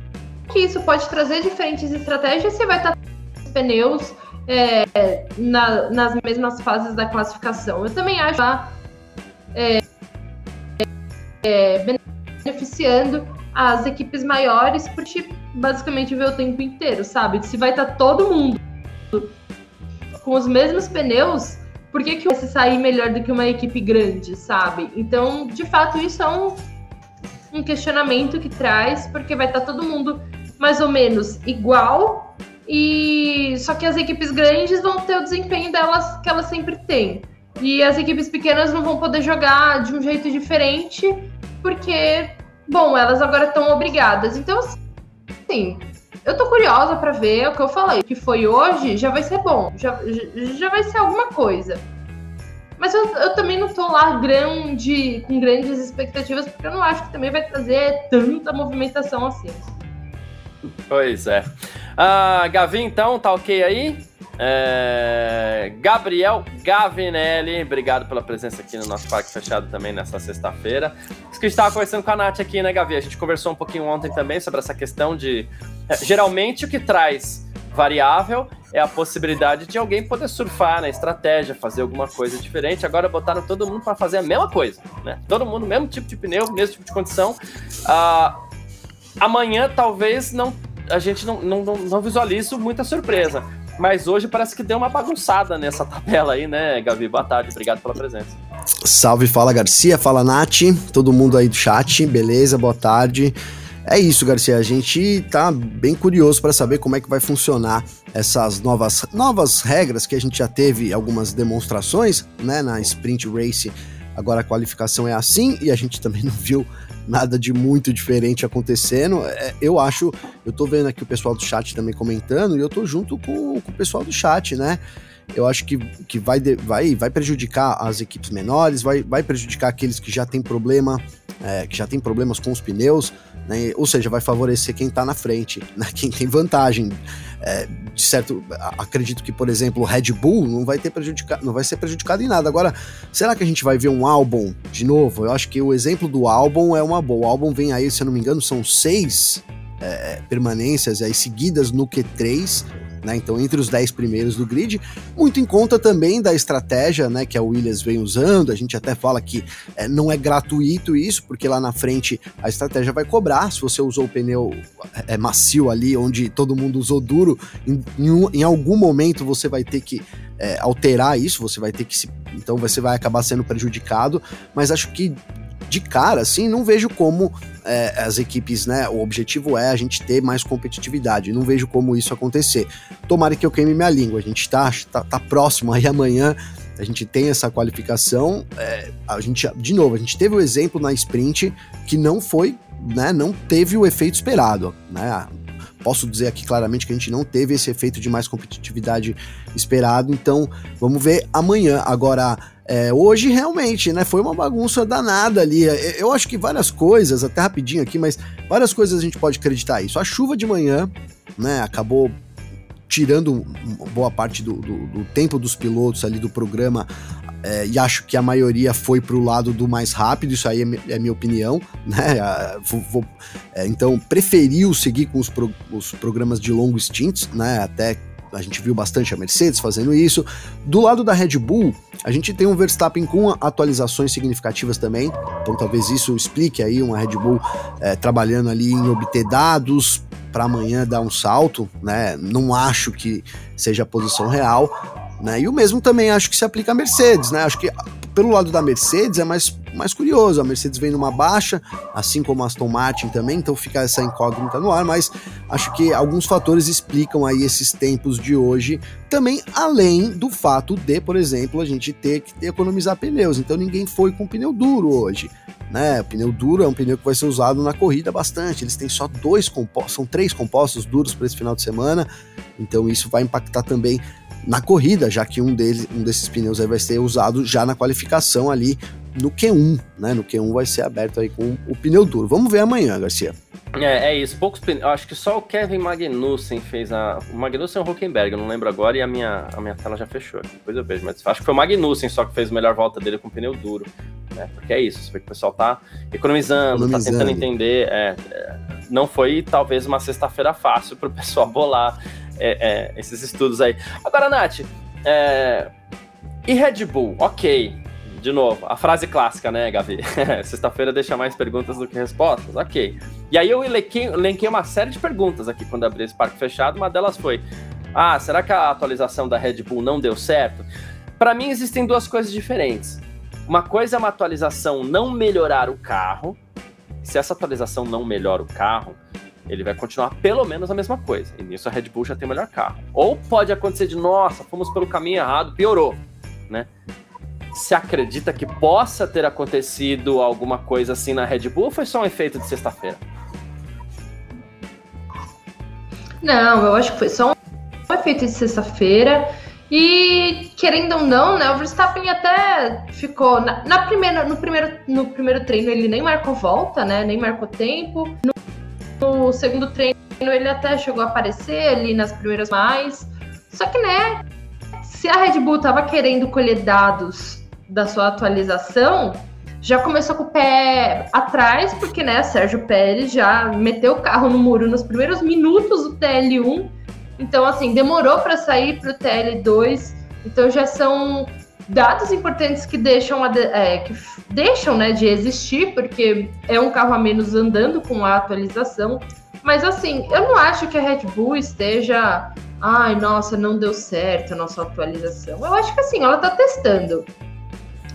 que isso pode trazer diferentes estratégias se vai estar os pneus é, na, nas mesmas fases da classificação? Eu também acho que é, é, beneficiando as equipes maiores, porque basicamente vê o tempo inteiro, sabe? Se vai estar tá todo mundo com os mesmos pneus, por que, que vai se sair melhor do que uma equipe grande, sabe? Então, de fato, isso é um, um questionamento que traz, porque vai estar tá todo mundo mais ou menos igual, e só que as equipes grandes vão ter o desempenho delas que elas sempre têm. E as equipes pequenas não vão poder jogar de um jeito diferente, porque Bom, elas agora estão obrigadas. Então, assim, eu tô curiosa para ver o que eu falei. que foi hoje já vai ser bom, já, já vai ser alguma coisa. Mas eu, eu também não tô lá grande, com grandes expectativas, porque eu não acho que também vai trazer tanta movimentação assim. Pois é. Ah, Gavi, então, tá ok aí? É... Gabriel Gavinelli, obrigado pela presença aqui no nosso parque fechado também nessa sexta-feira. Isso que a gente estava conversando com a Nath aqui, né, Gavi? A gente conversou um pouquinho ontem também sobre essa questão de. É, geralmente o que traz variável é a possibilidade de alguém poder surfar na estratégia, fazer alguma coisa diferente. Agora botaram todo mundo para fazer a mesma coisa, né? Todo mundo, mesmo tipo de pneu, mesmo tipo de condição. Ah, amanhã talvez não a gente não, não, não visualize muita surpresa. Mas hoje parece que deu uma bagunçada nessa tabela aí, né, Gavi? Boa tarde, obrigado pela presença. Salve, fala Garcia, fala Nath, todo mundo aí do chat, beleza? Boa tarde. É isso, Garcia. A gente tá bem curioso para saber como é que vai funcionar essas novas, novas regras que a gente já teve algumas demonstrações, né, na Sprint Race. Agora a qualificação é assim e a gente também não viu nada de muito diferente acontecendo. É, eu acho, eu tô vendo aqui o pessoal do chat também comentando, e eu tô junto com, com o pessoal do chat, né? Eu acho que, que vai, vai, vai prejudicar as equipes menores, vai, vai prejudicar aqueles que já têm problema, é, que já tem problemas com os pneus, né? ou seja, vai favorecer quem está na frente, né? quem tem vantagem. É, de certo, acredito que, por exemplo, o Red Bull não vai ter prejudicado, não vai ser prejudicado em nada. Agora, será que a gente vai ver um álbum de novo? Eu acho que o exemplo do álbum é uma boa. O álbum vem aí, se eu não me engano, são seis é, permanências aí seguidas no Q3 né? Então, entre os 10 primeiros do grid, muito em conta também da estratégia né, que a Williams vem usando. A gente até fala que é, não é gratuito isso, porque lá na frente a estratégia vai cobrar. Se você usou o pneu é, macio ali, onde todo mundo usou duro, em, em, em algum momento você vai ter que é, alterar isso, você vai ter que se. Então você vai acabar sendo prejudicado, mas acho que de cara, assim, não vejo como é, as equipes, né? O objetivo é a gente ter mais competitividade. Não vejo como isso acontecer. Tomara que eu queime minha língua. A gente tá, tá, tá próximo aí amanhã. A gente tem essa qualificação. É, a gente, de novo, a gente teve o exemplo na sprint que não foi, né? Não teve o efeito esperado, né? Posso dizer aqui claramente que a gente não teve esse efeito de mais competitividade esperado. Então, vamos ver amanhã. Agora é, hoje realmente, né, foi uma bagunça danada ali. É, eu acho que várias coisas, até rapidinho aqui, mas várias coisas a gente pode acreditar isso. A chuva de manhã, né, acabou tirando boa parte do, do, do tempo dos pilotos ali do programa é, e acho que a maioria foi para o lado do mais rápido, isso aí é, é minha opinião, né? Vou, vou, é, então, preferiu seguir com os, pro, os programas de longo stints, né? Até a gente viu bastante a Mercedes fazendo isso. Do lado da Red Bull, a gente tem um Verstappen com atualizações significativas também, então talvez isso explique aí uma Red Bull é, trabalhando ali em obter dados para amanhã dar um salto, né? Não acho que seja a posição real, né? E o mesmo também acho que se aplica à Mercedes, né? Acho que pelo lado da Mercedes é mais, mais curioso. A Mercedes vem numa baixa, assim como a Aston Martin também, então fica essa incógnita no ar, mas acho que alguns fatores explicam aí esses tempos de hoje, também além do fato de, por exemplo, a gente ter que economizar pneus. Então ninguém foi com pneu duro hoje. Né, o pneu duro é um pneu que vai ser usado na corrida bastante. Eles têm só dois compostos, são três compostos duros para esse final de semana, então isso vai impactar também na corrida, já que um, deles, um desses pneus vai ser usado já na qualificação ali no Q1, né? No Q1 vai ser aberto aí com o pneu duro. Vamos ver amanhã, Garcia. É, é isso. Poucos pneus. Acho que só o Kevin Magnussen fez a. O Magnussen ou o Huckenberg, eu não lembro agora, e a minha, a minha tela já fechou. Depois eu vejo. Mas acho que foi o Magnussen só que fez a melhor volta dele com pneu duro. Né? Porque é isso. Você vê que o pessoal tá economizando, economizando. tá tentando entender. É, é, não foi talvez uma sexta-feira fácil para o pessoal bolar é, é, esses estudos aí. Agora, Nath, é, e Red Bull? Ok. De novo, a frase clássica, né, Gavi? Sexta-feira deixa mais perguntas do que respostas. Ok. E aí eu elenquei, uma série de perguntas aqui quando abri esse parque fechado. Uma delas foi: Ah, será que a atualização da Red Bull não deu certo? Para mim, existem duas coisas diferentes. Uma coisa é uma atualização não melhorar o carro. Se essa atualização não melhora o carro, ele vai continuar pelo menos a mesma coisa. E nisso a Red Bull já tem o melhor carro. Ou pode acontecer de, nossa, fomos pelo caminho errado, piorou, né? Se acredita que possa ter acontecido alguma coisa assim na Red Bull ou foi só um efeito de sexta-feira? Não, eu acho que foi só um efeito de sexta-feira. E querendo ou não, né, o Verstappen até ficou na, na, primeira, no primeiro no primeiro treino ele nem marcou volta, né, nem marcou tempo. No no segundo treino ele até chegou a aparecer ali nas primeiras mais. Só que, né, se a Red Bull tava querendo colher dados da sua atualização, já começou com o pé atrás, porque, né, Sérgio Pérez já meteu o carro no muro nos primeiros minutos do TL1. Então, assim, demorou para sair para o TL2. Então, já são dados importantes que deixam, é, que deixam né, de existir, porque é um carro a menos andando com a atualização. Mas assim, eu não acho que a Red Bull esteja. Ai, nossa, não deu certo a nossa atualização. Eu acho que assim, ela está testando.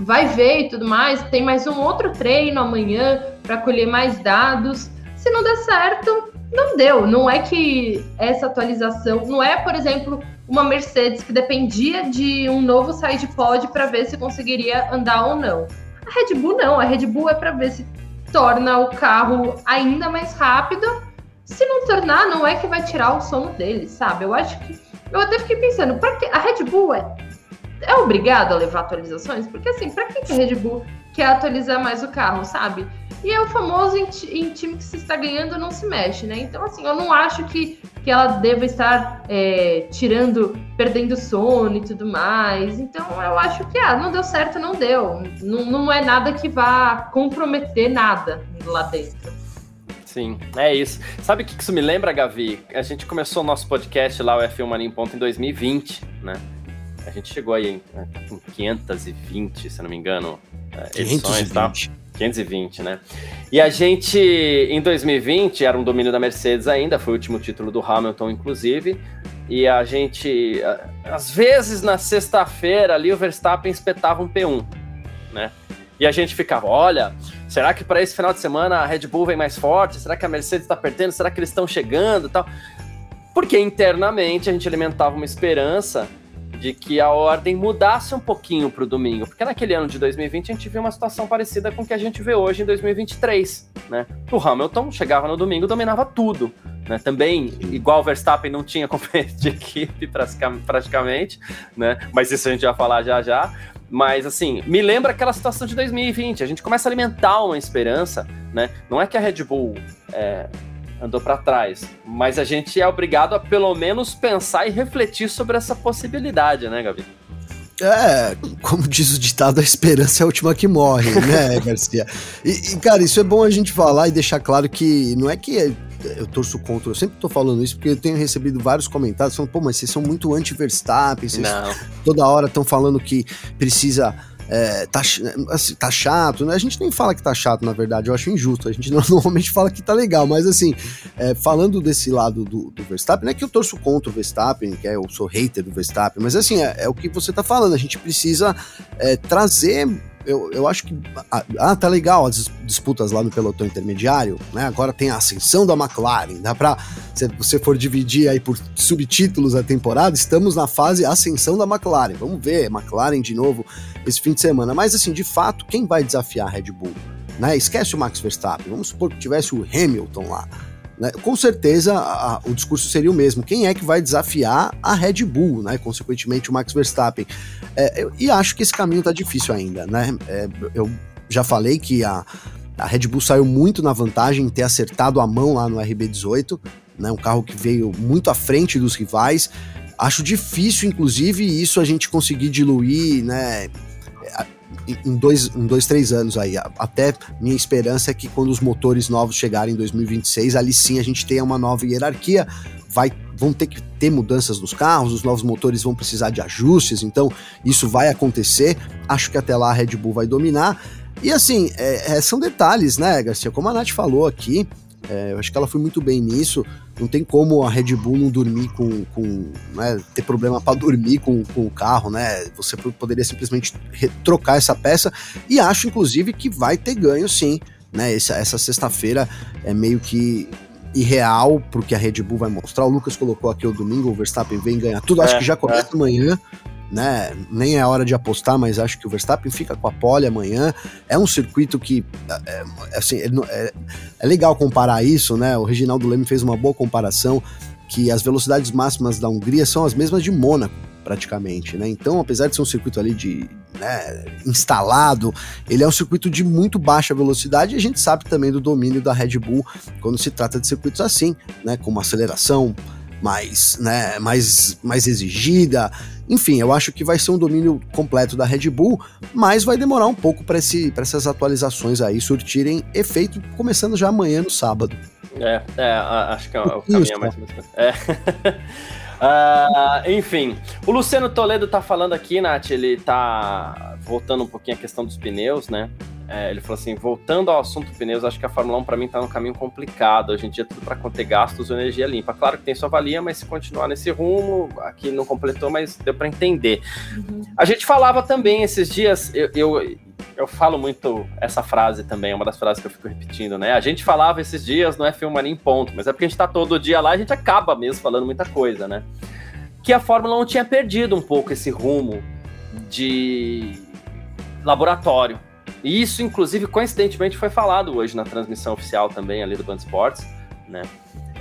Vai ver e tudo mais. Tem mais um outro treino amanhã para colher mais dados. Se não der certo, não deu. Não é que essa atualização. Não é, por exemplo, uma Mercedes que dependia de um novo side pod para ver se conseguiria andar ou não. A Red Bull não, a Red Bull é para ver se torna o carro ainda mais rápido. Se não tornar, não é que vai tirar o sono dele, sabe? Eu acho que eu até fiquei pensando, para que a Red Bull é é obrigado a levar atualizações? Porque assim, para que a Red Bull quer atualizar mais o carro, sabe? E é o famoso em, em, time que se está ganhando não se mexe, né? Então, assim, eu não acho que, que ela deva estar é, tirando, perdendo sono e tudo mais. Então, eu acho que, ah, não deu certo, não deu. Não, não é nada que vá comprometer nada lá dentro. Sim, é isso. Sabe o que isso me lembra, Gavi? A gente começou o nosso podcast lá, o F1 Mania em Ponto, em 2020, né? A gente chegou aí em 520, se não me engano, é, edições e tal. 520, né? E a gente, em 2020, era um domínio da Mercedes ainda, foi o último título do Hamilton, inclusive. E a gente, às vezes na sexta-feira ali, o Verstappen espetava um P1, né? E a gente ficava, olha, será que para esse final de semana a Red Bull vem mais forte? Será que a Mercedes está perdendo? Será que eles estão chegando tal? Porque internamente a gente alimentava uma esperança de que a ordem mudasse um pouquinho para o domingo, porque naquele ano de 2020 a gente viu uma situação parecida com o que a gente vê hoje em 2023, né? O Hamilton chegava no domingo dominava tudo, né? Também, igual o Verstappen não tinha companheiro de equipe praticamente, né? Mas isso a gente vai falar já já. Mas assim, me lembra aquela situação de 2020. A gente começa a alimentar uma esperança, né? Não é que a Red Bull é, andou para trás. Mas a gente é obrigado a pelo menos pensar e refletir sobre essa possibilidade, né, Gabi? É, como diz o ditado, a esperança é a última que morre, né, Garcia? E, e, cara, isso é bom a gente falar e deixar claro que não é que eu torço contra, eu sempre tô falando isso porque eu tenho recebido vários comentários falando, pô, mas vocês são muito anti-Verstappen, vocês não. toda hora estão falando que precisa é, tá, assim, tá chato, né? A gente nem fala que tá chato, na verdade, eu acho injusto. A gente normalmente fala que tá legal, mas assim, é, falando desse lado do, do, Verstappen, não é que eu torço contra o Verstappen, que é, eu sou hater do Verstappen, mas assim, é, é o que você tá falando, a gente precisa é, trazer eu, eu acho que. Ah, tá legal as disputas lá no pelotão intermediário, né? Agora tem a ascensão da McLaren. Dá pra. Se você for dividir aí por subtítulos a temporada, estamos na fase ascensão da McLaren. Vamos ver, McLaren de novo esse fim de semana. Mas assim, de fato, quem vai desafiar a Red Bull? Né? Esquece o Max Verstappen. Vamos supor que tivesse o Hamilton lá. Né? Com certeza a, o discurso seria o mesmo. Quem é que vai desafiar a Red Bull, né? consequentemente o Max Verstappen? É, eu, e acho que esse caminho está difícil ainda. Né? É, eu já falei que a, a Red Bull saiu muito na vantagem em ter acertado a mão lá no RB18, né? um carro que veio muito à frente dos rivais. Acho difícil, inclusive, isso a gente conseguir diluir, né? Em dois, em dois, três anos aí. Até minha esperança é que quando os motores novos chegarem em 2026, ali sim a gente tenha uma nova hierarquia. Vai, vão ter que ter mudanças nos carros, os novos motores vão precisar de ajustes, então isso vai acontecer. Acho que até lá a Red Bull vai dominar. E assim, é, é, são detalhes, né, Garcia? Como a Nath falou aqui, é, eu acho que ela foi muito bem nisso. Não tem como a Red Bull não dormir com. com né, ter problema para dormir com, com o carro, né? Você poderia simplesmente trocar essa peça. E acho, inclusive, que vai ter ganho sim. Né? Essa, essa sexta-feira é meio que irreal porque a Red Bull vai mostrar. O Lucas colocou aqui o domingo, o Verstappen vem ganhar tudo. Acho é, que já começa é. amanhã né? Nem é hora de apostar, mas acho que o Verstappen fica com a pole amanhã. É um circuito que, é, é assim, é, é, legal comparar isso, né? O Reginaldo Leme fez uma boa comparação que as velocidades máximas da Hungria são as mesmas de Mônaco, praticamente, né? Então, apesar de ser um circuito ali de né, instalado, ele é um circuito de muito baixa velocidade e a gente sabe também do domínio da Red Bull quando se trata de circuitos assim, né? Com uma aceleração mais, né, mais, mais exigida. Enfim, eu acho que vai ser um domínio completo da Red Bull, mas vai demorar um pouco para essas atualizações aí surtirem efeito, começando já amanhã no sábado. É, é acho que é o caminho é mais. É. Uh, enfim, o Luciano Toledo tá falando aqui, Nath, ele tá voltando um pouquinho a questão dos pneus, né? É, ele falou assim: voltando ao assunto pneus, acho que a Fórmula 1 para mim está num caminho complicado. Hoje em dia, tudo para conter gastos ou energia limpa. Claro que tem sua valia, mas se continuar nesse rumo, aqui não completou, mas deu para entender. Uhum. A gente falava também esses dias, eu, eu, eu, falo muito essa frase também, é uma das frases que eu fico repetindo, né? A gente falava esses dias, não é filmar em ponto, mas é porque a gente está todo dia lá, a gente acaba mesmo falando muita coisa, né? Que a Fórmula 1 tinha perdido um pouco esse rumo de laboratório e isso, inclusive, coincidentemente, foi falado hoje na transmissão oficial também ali do Band Sports, né?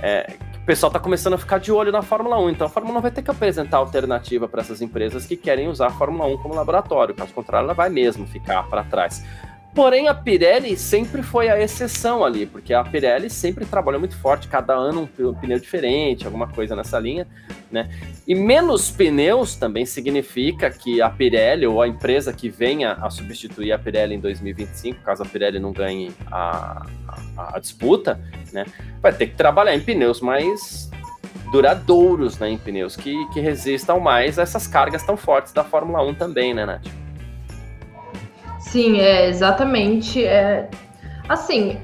É, o pessoal está começando a ficar de olho na Fórmula 1, então a Fórmula 1 vai ter que apresentar alternativa para essas empresas que querem usar a Fórmula 1 como laboratório, caso contrário, ela vai mesmo ficar para trás. Porém, a Pirelli sempre foi a exceção ali, porque a Pirelli sempre trabalhou muito forte, cada ano um pneu diferente, alguma coisa nessa linha, né? E menos pneus também significa que a Pirelli ou a empresa que venha a substituir a Pirelli em 2025, caso a Pirelli não ganhe a, a, a disputa, né? Vai ter que trabalhar em pneus mais duradouros, né? Em pneus que, que resistam mais a essas cargas tão fortes da Fórmula 1 também, né, Nath? Sim, é exatamente. É, assim,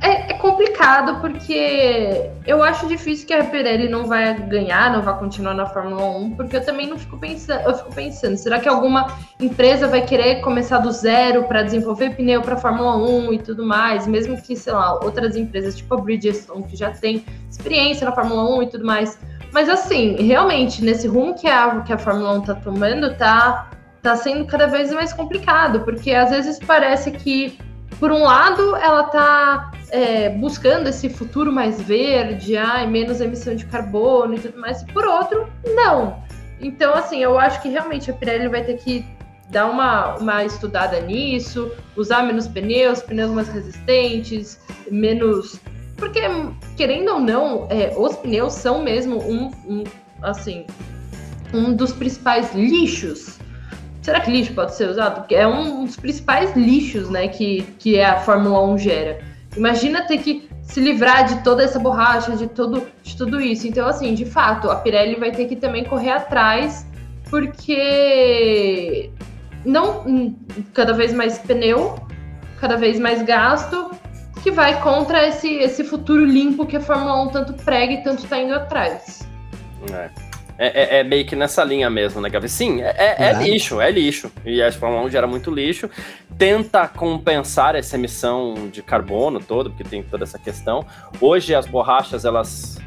é, é, complicado porque eu acho difícil que a Pirelli não vai ganhar, não vai continuar na Fórmula 1, porque eu também não fico pensando, eu fico pensando, será que alguma empresa vai querer começar do zero para desenvolver pneu para Fórmula 1 e tudo mais, mesmo que, sei lá, outras empresas tipo a Bridgestone que já tem experiência na Fórmula 1 e tudo mais. Mas assim, realmente, nesse rumo que a, que a Fórmula 1 tá tomando, tá tá sendo cada vez mais complicado, porque às vezes parece que, por um lado, ela tá é, buscando esse futuro mais verde, ai, menos emissão de carbono e tudo mais, e por outro, não. Então, assim, eu acho que realmente a Pirelli vai ter que dar uma, uma estudada nisso, usar menos pneus, pneus mais resistentes, menos. Porque, querendo ou não, é, os pneus são mesmo um, um, assim, um dos principais lixos será que lixo pode ser usado? Porque é um dos principais lixos, né, que, que é a Fórmula 1 gera. Imagina ter que se livrar de toda essa borracha, de, todo, de tudo isso. Então, assim, de fato, a Pirelli vai ter que também correr atrás, porque não cada vez mais pneu, cada vez mais gasto, que vai contra esse, esse futuro limpo que a Fórmula 1 tanto prega e tanto está indo atrás. É. É, é, é, meio que nessa linha mesmo, né, Gavi? Sim, é, é, é lixo, é lixo. E a Fórmula 1 gera muito lixo. Tenta compensar essa emissão de carbono todo, porque tem toda essa questão. Hoje as borrachas, elas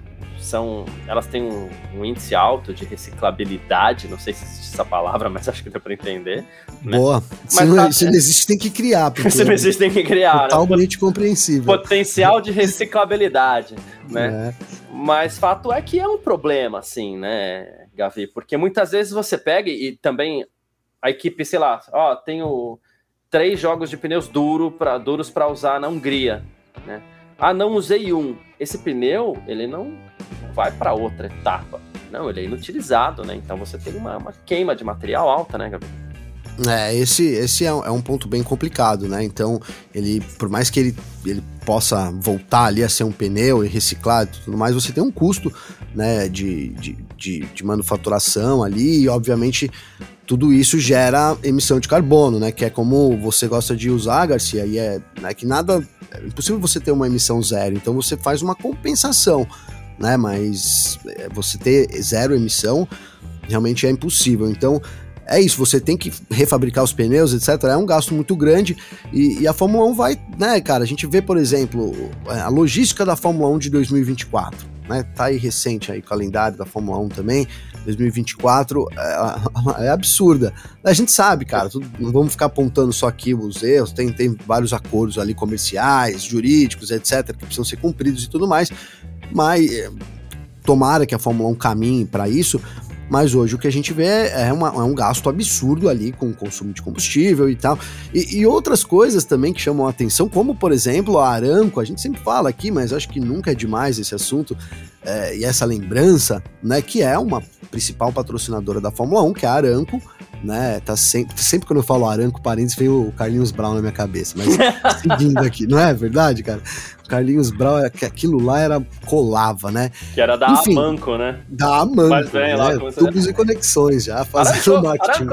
são, elas têm um, um, índice alto de reciclabilidade, não sei se existe essa palavra, mas acho que dá para entender. Né? Boa. Se, mas, não, tá, se não existe, tem que criar. Se não existe, tem que criar. Né? Totalmente né? compreensível. Potencial de reciclabilidade, né? É. Mas fato é que é um problema, assim, né, Gavi? Porque muitas vezes você pega e também a equipe, sei lá, ó, tenho três jogos de pneus duro pra, duros para usar na Hungria, né? Ah, não usei um. Esse pneu, ele não vai para outra etapa. Não, ele é inutilizado, né? Então você tem uma, uma queima de material alta, né, Gabriel? É, esse, esse é, é, um ponto bem complicado, né? Então, ele, por mais que ele, ele possa voltar ali a ser um pneu e reciclar e tudo mais, você tem um custo, né, de, de, de, de manufaturação ali e, obviamente, tudo isso gera emissão de carbono, né? Que é como você gosta de usar, Garcia, e é né, que nada. É impossível você ter uma emissão zero, então você faz uma compensação né? Mas é, você ter zero emissão realmente é impossível. Então, é isso, você tem que refabricar os pneus, etc. É um gasto muito grande e, e, a Fórmula 1 vai, né, cara? A gente vê, por exemplo, a logística da Fórmula 1 de 2024, né? Tá aí recente aí o calendário da Fórmula 1 também. 2024 é, é absurda. A gente sabe, cara, tudo, não vamos ficar apontando só aqui os erros, tem, tem vários acordos ali comerciais, jurídicos, etc., que precisam ser cumpridos e tudo mais mas eh, tomara que a Fórmula 1 caminhe para isso. Mas hoje o que a gente vê é, uma, é, um gasto absurdo ali com o consumo de combustível e tal. E, e, outras coisas também que chamam a atenção, como por exemplo a Aranco, a gente sempre fala aqui, mas acho que nunca é demais esse assunto é, e essa lembrança, né, que é uma principal patrocinadora da Fórmula 1, que é a Aranco, né? Tá sempre, sempre quando eu falo Aranco Parentes, vem o Carlinhos Brown na minha cabeça. Mas seguindo aqui, não é verdade, cara? O Carlinhos Brown, é aquilo lá era colava, né? Que era da Enfim, Amanco, né? Da Amanco. Mas vem né? lá, Tubos e conexões já, fazendo marketing.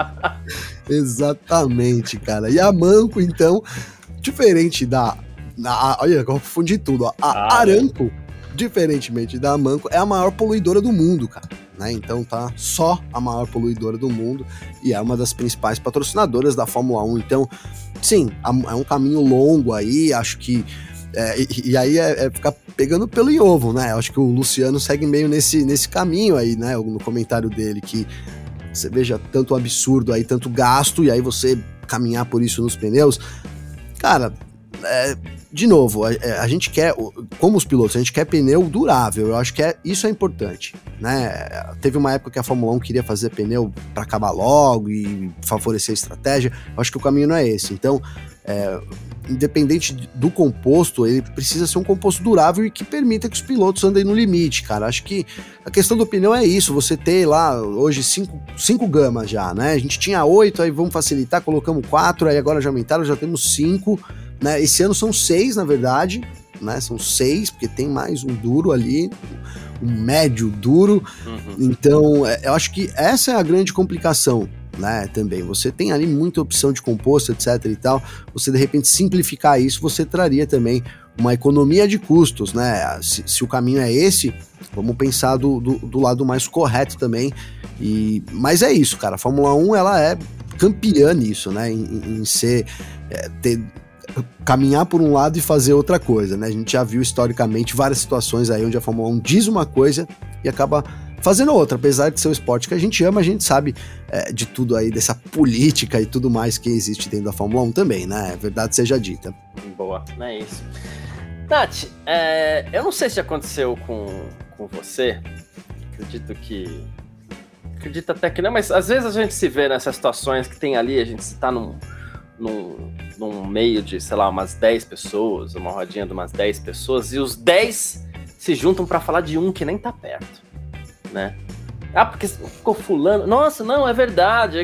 Exatamente, cara. E a Amanco, então, diferente da. Na, olha, eu confundi tudo. Ó. A ah, Aranco, é. Diferentemente da Amanco, é a maior poluidora do mundo, cara né? Então tá só a maior poluidora do mundo e é uma das principais patrocinadoras da Fórmula 1. Então, sim, é um caminho longo aí, acho que. É, e, e, aí é, é, ficar pegando pelo em ovo, né? Acho que o Luciano segue meio nesse, nesse caminho aí, né? No comentário dele, que você veja tanto absurdo aí, tanto gasto, e aí você caminhar por isso nos pneus. Cara, é, de novo, a, a, gente quer, como os pilotos, a gente quer pneu durável. Eu acho que é, isso é importante, né? Teve uma época que a Fórmula 1 queria fazer pneu para acabar logo e favorecer a estratégia. Eu acho que o caminho não é esse. Então, é, independente do composto, ele precisa ser um composto durável e que permita que os pilotos andem no limite, cara. Acho que a questão do pneu é isso. Você ter lá hoje cinco, cinco gamas já, né? A gente tinha oito, aí vamos facilitar, colocamos quatro, aí agora já aumentaram, já temos cinco. Né? Esse ano são seis, na verdade, né? São seis, porque tem mais um duro ali, um médio duro. Uhum. Então, é, eu acho que essa é a grande complicação. Né, também você tem ali muita opção de composto, etc e tal. Você de repente simplificar isso, você traria também uma economia de custos, né? Se, se o caminho é esse, vamos pensar do, do, do, lado mais correto também. E, mas é isso, cara. A Fórmula 1 ela é campeã nisso, né? Em, em ser é, ter caminhar por um lado e fazer outra coisa, né? A gente já viu historicamente várias situações aí onde a Fórmula 1 diz uma coisa e acaba fazendo outra, apesar de ser um esporte que a gente ama, a gente sabe é, de tudo aí, dessa política e tudo mais que existe dentro da Fórmula 1 também, né? Verdade seja dita. Boa, não é isso. Nath, é, eu não sei se aconteceu com, com você, acredito que. Acredito até que não, mas às vezes a gente se vê nessas situações que tem ali, a gente está num num, num meio de, sei lá, umas 10 pessoas, uma rodinha de umas 10 pessoas, e os 10 se juntam para falar de um que nem tá perto, né? Ah, porque ficou fulano. Nossa, não, é verdade.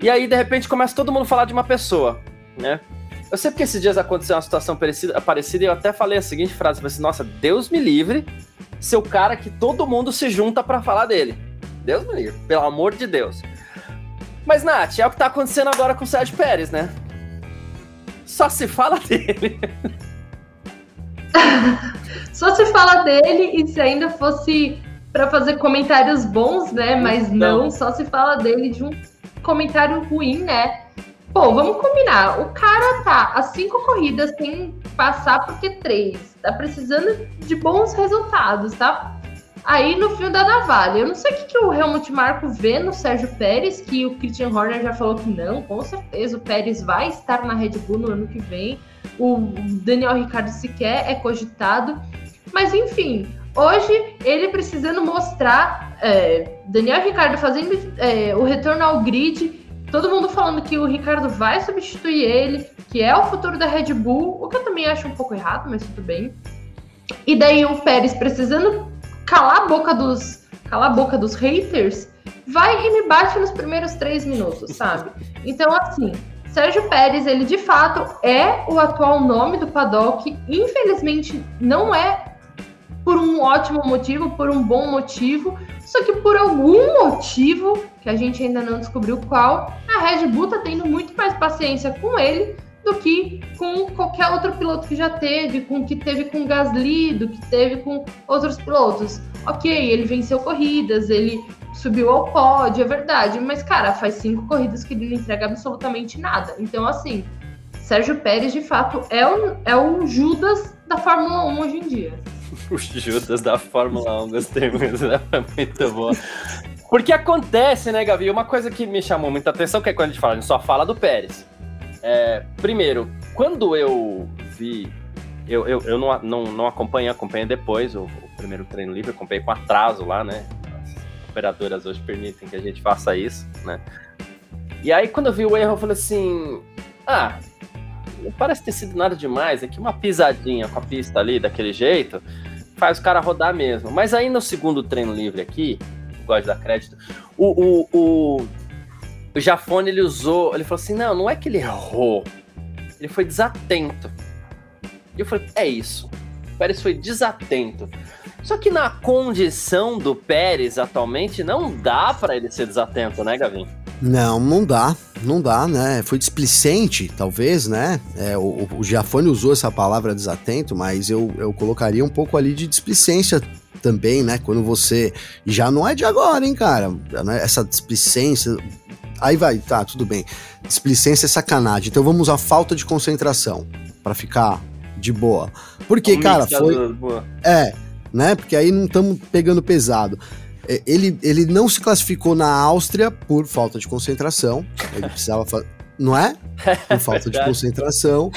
E aí, de repente, começa todo mundo a falar de uma pessoa, né? Eu sei porque esses dias aconteceu uma situação parecida, parecida e eu até falei a seguinte frase, assim, nossa, Deus me livre ser o cara que todo mundo se junta para falar dele. Deus me livre, pelo amor de Deus. Mas, Nath, é o que tá acontecendo agora com o Sérgio Pérez, né? Só se fala dele. Só se fala dele e se ainda fosse para fazer comentários bons, né? Mas não. não, só se fala dele de um comentário ruim, né? Pô, vamos combinar. O cara tá a cinco corridas sem passar porque três. Tá precisando de bons resultados, tá? Aí no fio da navalha. Eu não sei o que, que o Helmut Marco vê no Sérgio Pérez, que o Christian Horner já falou que não, com certeza o Pérez vai estar na Red Bull no ano que vem. O Daniel Ricardo sequer é cogitado. Mas enfim, hoje ele precisando mostrar. É, Daniel Ricardo fazendo é, o retorno ao grid Todo mundo falando que o Ricardo vai substituir ele, que é o futuro da Red Bull, o que eu também acho um pouco errado, mas tudo bem. E daí o Pérez precisando calar a boca dos, calar a boca dos haters, vai e me bate nos primeiros três minutos, sabe? Então, assim, Sérgio Pérez, ele de fato é o atual nome do paddock. Infelizmente, não é por um ótimo motivo, por um bom motivo, só que por algum motivo, que a gente ainda não descobriu qual, a Red Bull tá tendo muito mais paciência com ele do que com qualquer outro piloto que já teve, com que teve com Gasly, do que teve com outros pilotos. Ok, ele venceu corridas, ele subiu ao pódio, é verdade, mas cara, faz cinco corridas que ele não entrega absolutamente nada. Então, assim, Sérgio Pérez de fato é o, é o Judas da Fórmula 1 hoje em dia. o Judas da Fórmula 1, gostei muito, né? Foi muito bom. Porque acontece, né, Gavi? Uma coisa que me chamou muita atenção, que é quando a gente fala, a gente só fala do Pérez. É, primeiro, quando eu vi. Eu, eu, eu não, não, não acompanhei, acompanhei depois o, o primeiro treino livre, acompanhei com atraso lá, né? As operadoras hoje permitem que a gente faça isso, né? E aí, quando eu vi o erro, eu falei assim: ah, não parece ter sido nada demais, é que uma pisadinha com a pista ali, daquele jeito, faz o cara rodar mesmo. Mas aí no segundo treino livre aqui, gosto dar crédito, o, o, o, o Jafone ele usou, ele falou assim: não, não é que ele errou, ele foi desatento. E eu falei: é isso. O Pérez foi desatento. Só que na condição do Pérez atualmente, não dá para ele ser desatento, né, Gavin? Não, não dá, não dá, né? Foi displicente, talvez, né? É, o, o Giafone usou essa palavra desatento, mas eu, eu colocaria um pouco ali de displicência também, né? Quando você. Já não é de agora, hein, cara? Né? Essa displicência. Aí vai, tá, tudo bem. Displicência é sacanagem. Então vamos usar falta de concentração para ficar de boa. Porque, cara, foi. É, né? Porque aí não estamos pegando pesado. É, ele, ele não se classificou na Áustria por falta de concentração. Ele precisava fazer. Não é? Por falta de concentração.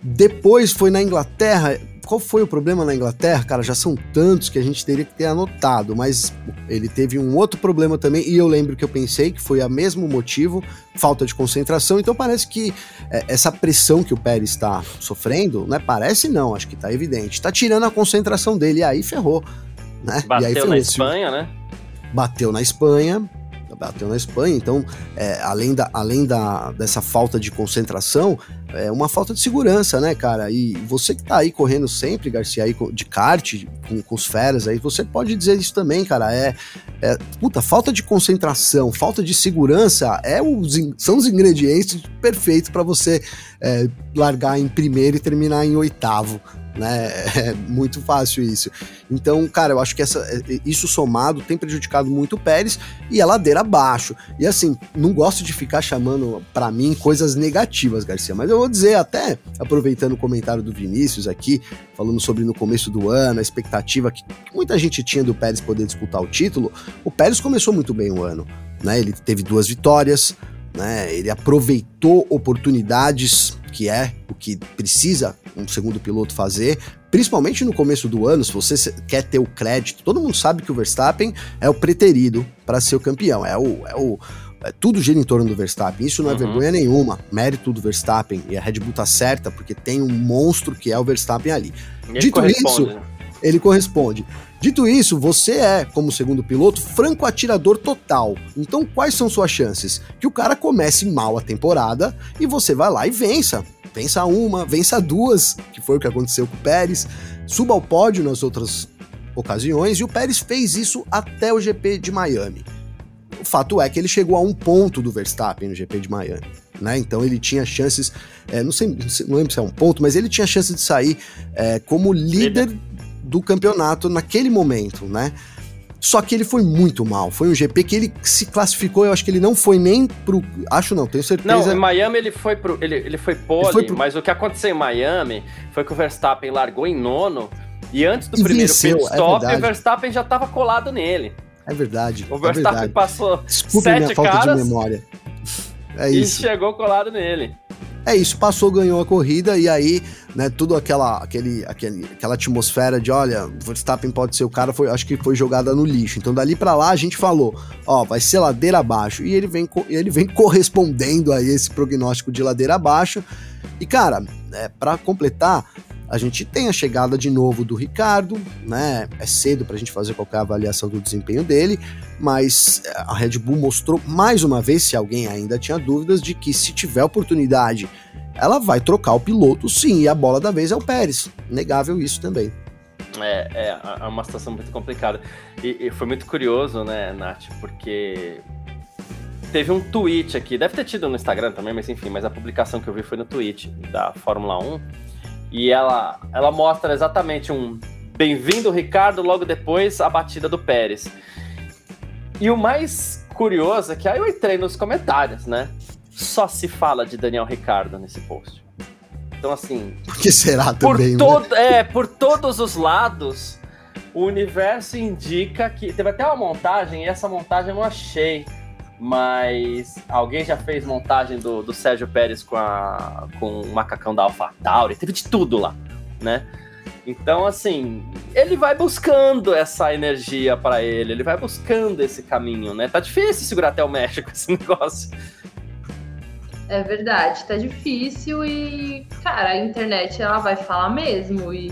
Depois foi na Inglaterra. Qual foi o problema na Inglaterra? Cara, já são tantos que a gente teria que ter anotado, mas ele teve um outro problema também, e eu lembro que eu pensei que foi o mesmo motivo, falta de concentração, então parece que é, essa pressão que o Pérez está sofrendo, não é parece não, acho que está evidente, está tirando a concentração dele, e aí ferrou, né? Bateu ferrou, na Espanha, né? bateu na Espanha, bateu na Espanha, então, é, além, da, além da, dessa falta de concentração, é uma falta de segurança, né, cara? E você que tá aí correndo sempre, Garcia, aí de kart, com, com os feras aí, você pode dizer isso também, cara. É, é puta, falta de concentração, falta de segurança é os, são os ingredientes perfeitos para você é, largar em primeiro e terminar em oitavo, né? É muito fácil isso. Então, cara, eu acho que essa, é, isso somado tem prejudicado muito o Pérez e a ladeira abaixo. E assim, não gosto de ficar chamando para mim coisas negativas, Garcia, mas eu vou dizer até, aproveitando o comentário do Vinícius aqui, falando sobre no começo do ano, a expectativa que, muita gente tinha do Pérez poder disputar o título, o Pérez começou muito bem o ano, né? Ele teve duas vitórias, né? Ele aproveitou oportunidades que é o que precisa um segundo piloto fazer, principalmente no começo do ano, se você quer ter o crédito. Todo mundo sabe que o Verstappen é o preterido para ser o campeão, é o, é o tudo gira em torno do Verstappen. Isso não é uhum. vergonha nenhuma, mérito do Verstappen. E a Red Bull tá certa porque tem um monstro que é o Verstappen ali. Dito isso, né? ele corresponde. Dito isso, você é, como segundo piloto, franco atirador total. Então, quais são suas chances? Que o cara comece mal a temporada e você vai lá e vença. Vença uma, vença duas, que foi o que aconteceu com o Pérez, suba ao pódio nas outras ocasiões, e o Pérez fez isso até o GP de Miami. O fato é que ele chegou a um ponto do Verstappen no GP de Miami. Né? Então ele tinha chances, é, não, sei, não lembro se é um ponto, mas ele tinha chance de sair é, como líder, do campeonato naquele momento, né? Só que ele foi muito mal. Foi um GP que ele se classificou, eu acho que ele não foi nem pro. Acho não, tenho certeza. Não, em Miami ele foi pro. Ele, ele foi pole, ele foi pro... mas o que aconteceu em Miami foi que o Verstappen largou em nono e antes do e primeiro venceu, pit é stop, é o Verstappen já tava colado nele. É verdade. O Verstappen é passou Desculpe sete minha falta caras de memória. É isso. E chegou colado nele. É isso, passou, ganhou a corrida e aí, né, tudo aquela, aquele, aquele, aquela atmosfera de, olha, Verstappen pode ser o cara, foi, acho que foi jogada no lixo. Então dali para lá a gente falou, ó, vai ser ladeira abaixo. E ele vem, ele vem correspondendo a esse prognóstico de ladeira abaixo. E cara, é, para completar, a gente tem a chegada de novo do Ricardo, né? É cedo para a gente fazer qualquer avaliação do desempenho dele, mas é, a Red Bull mostrou mais uma vez, se alguém ainda tinha dúvidas, de que se tiver oportunidade, ela vai trocar o piloto, sim, e a bola da vez é o Pérez. Negável isso também. É, é, é uma situação muito complicada. E, e foi muito curioso, né, Nath, porque teve um tweet aqui, deve ter tido no Instagram também, mas enfim, mas a publicação que eu vi foi no tweet da Fórmula 1 e ela, ela mostra exatamente um bem-vindo, Ricardo, logo depois a batida do Pérez. E o mais curioso é que aí eu entrei nos comentários, né? Só se fala de Daniel Ricardo nesse post. Então, assim. Por que será também? Por né? É, por todos os lados, o universo indica que. Teve até uma montagem, e essa montagem eu não achei mas alguém já fez montagem do, do Sérgio Pérez com, a, com o macacão da AlphaTauri, teve de tudo lá, né? Então, assim, ele vai buscando essa energia para ele, ele vai buscando esse caminho, né? Tá difícil segurar até o México esse negócio. É verdade, tá difícil e, cara, a internet ela vai falar mesmo e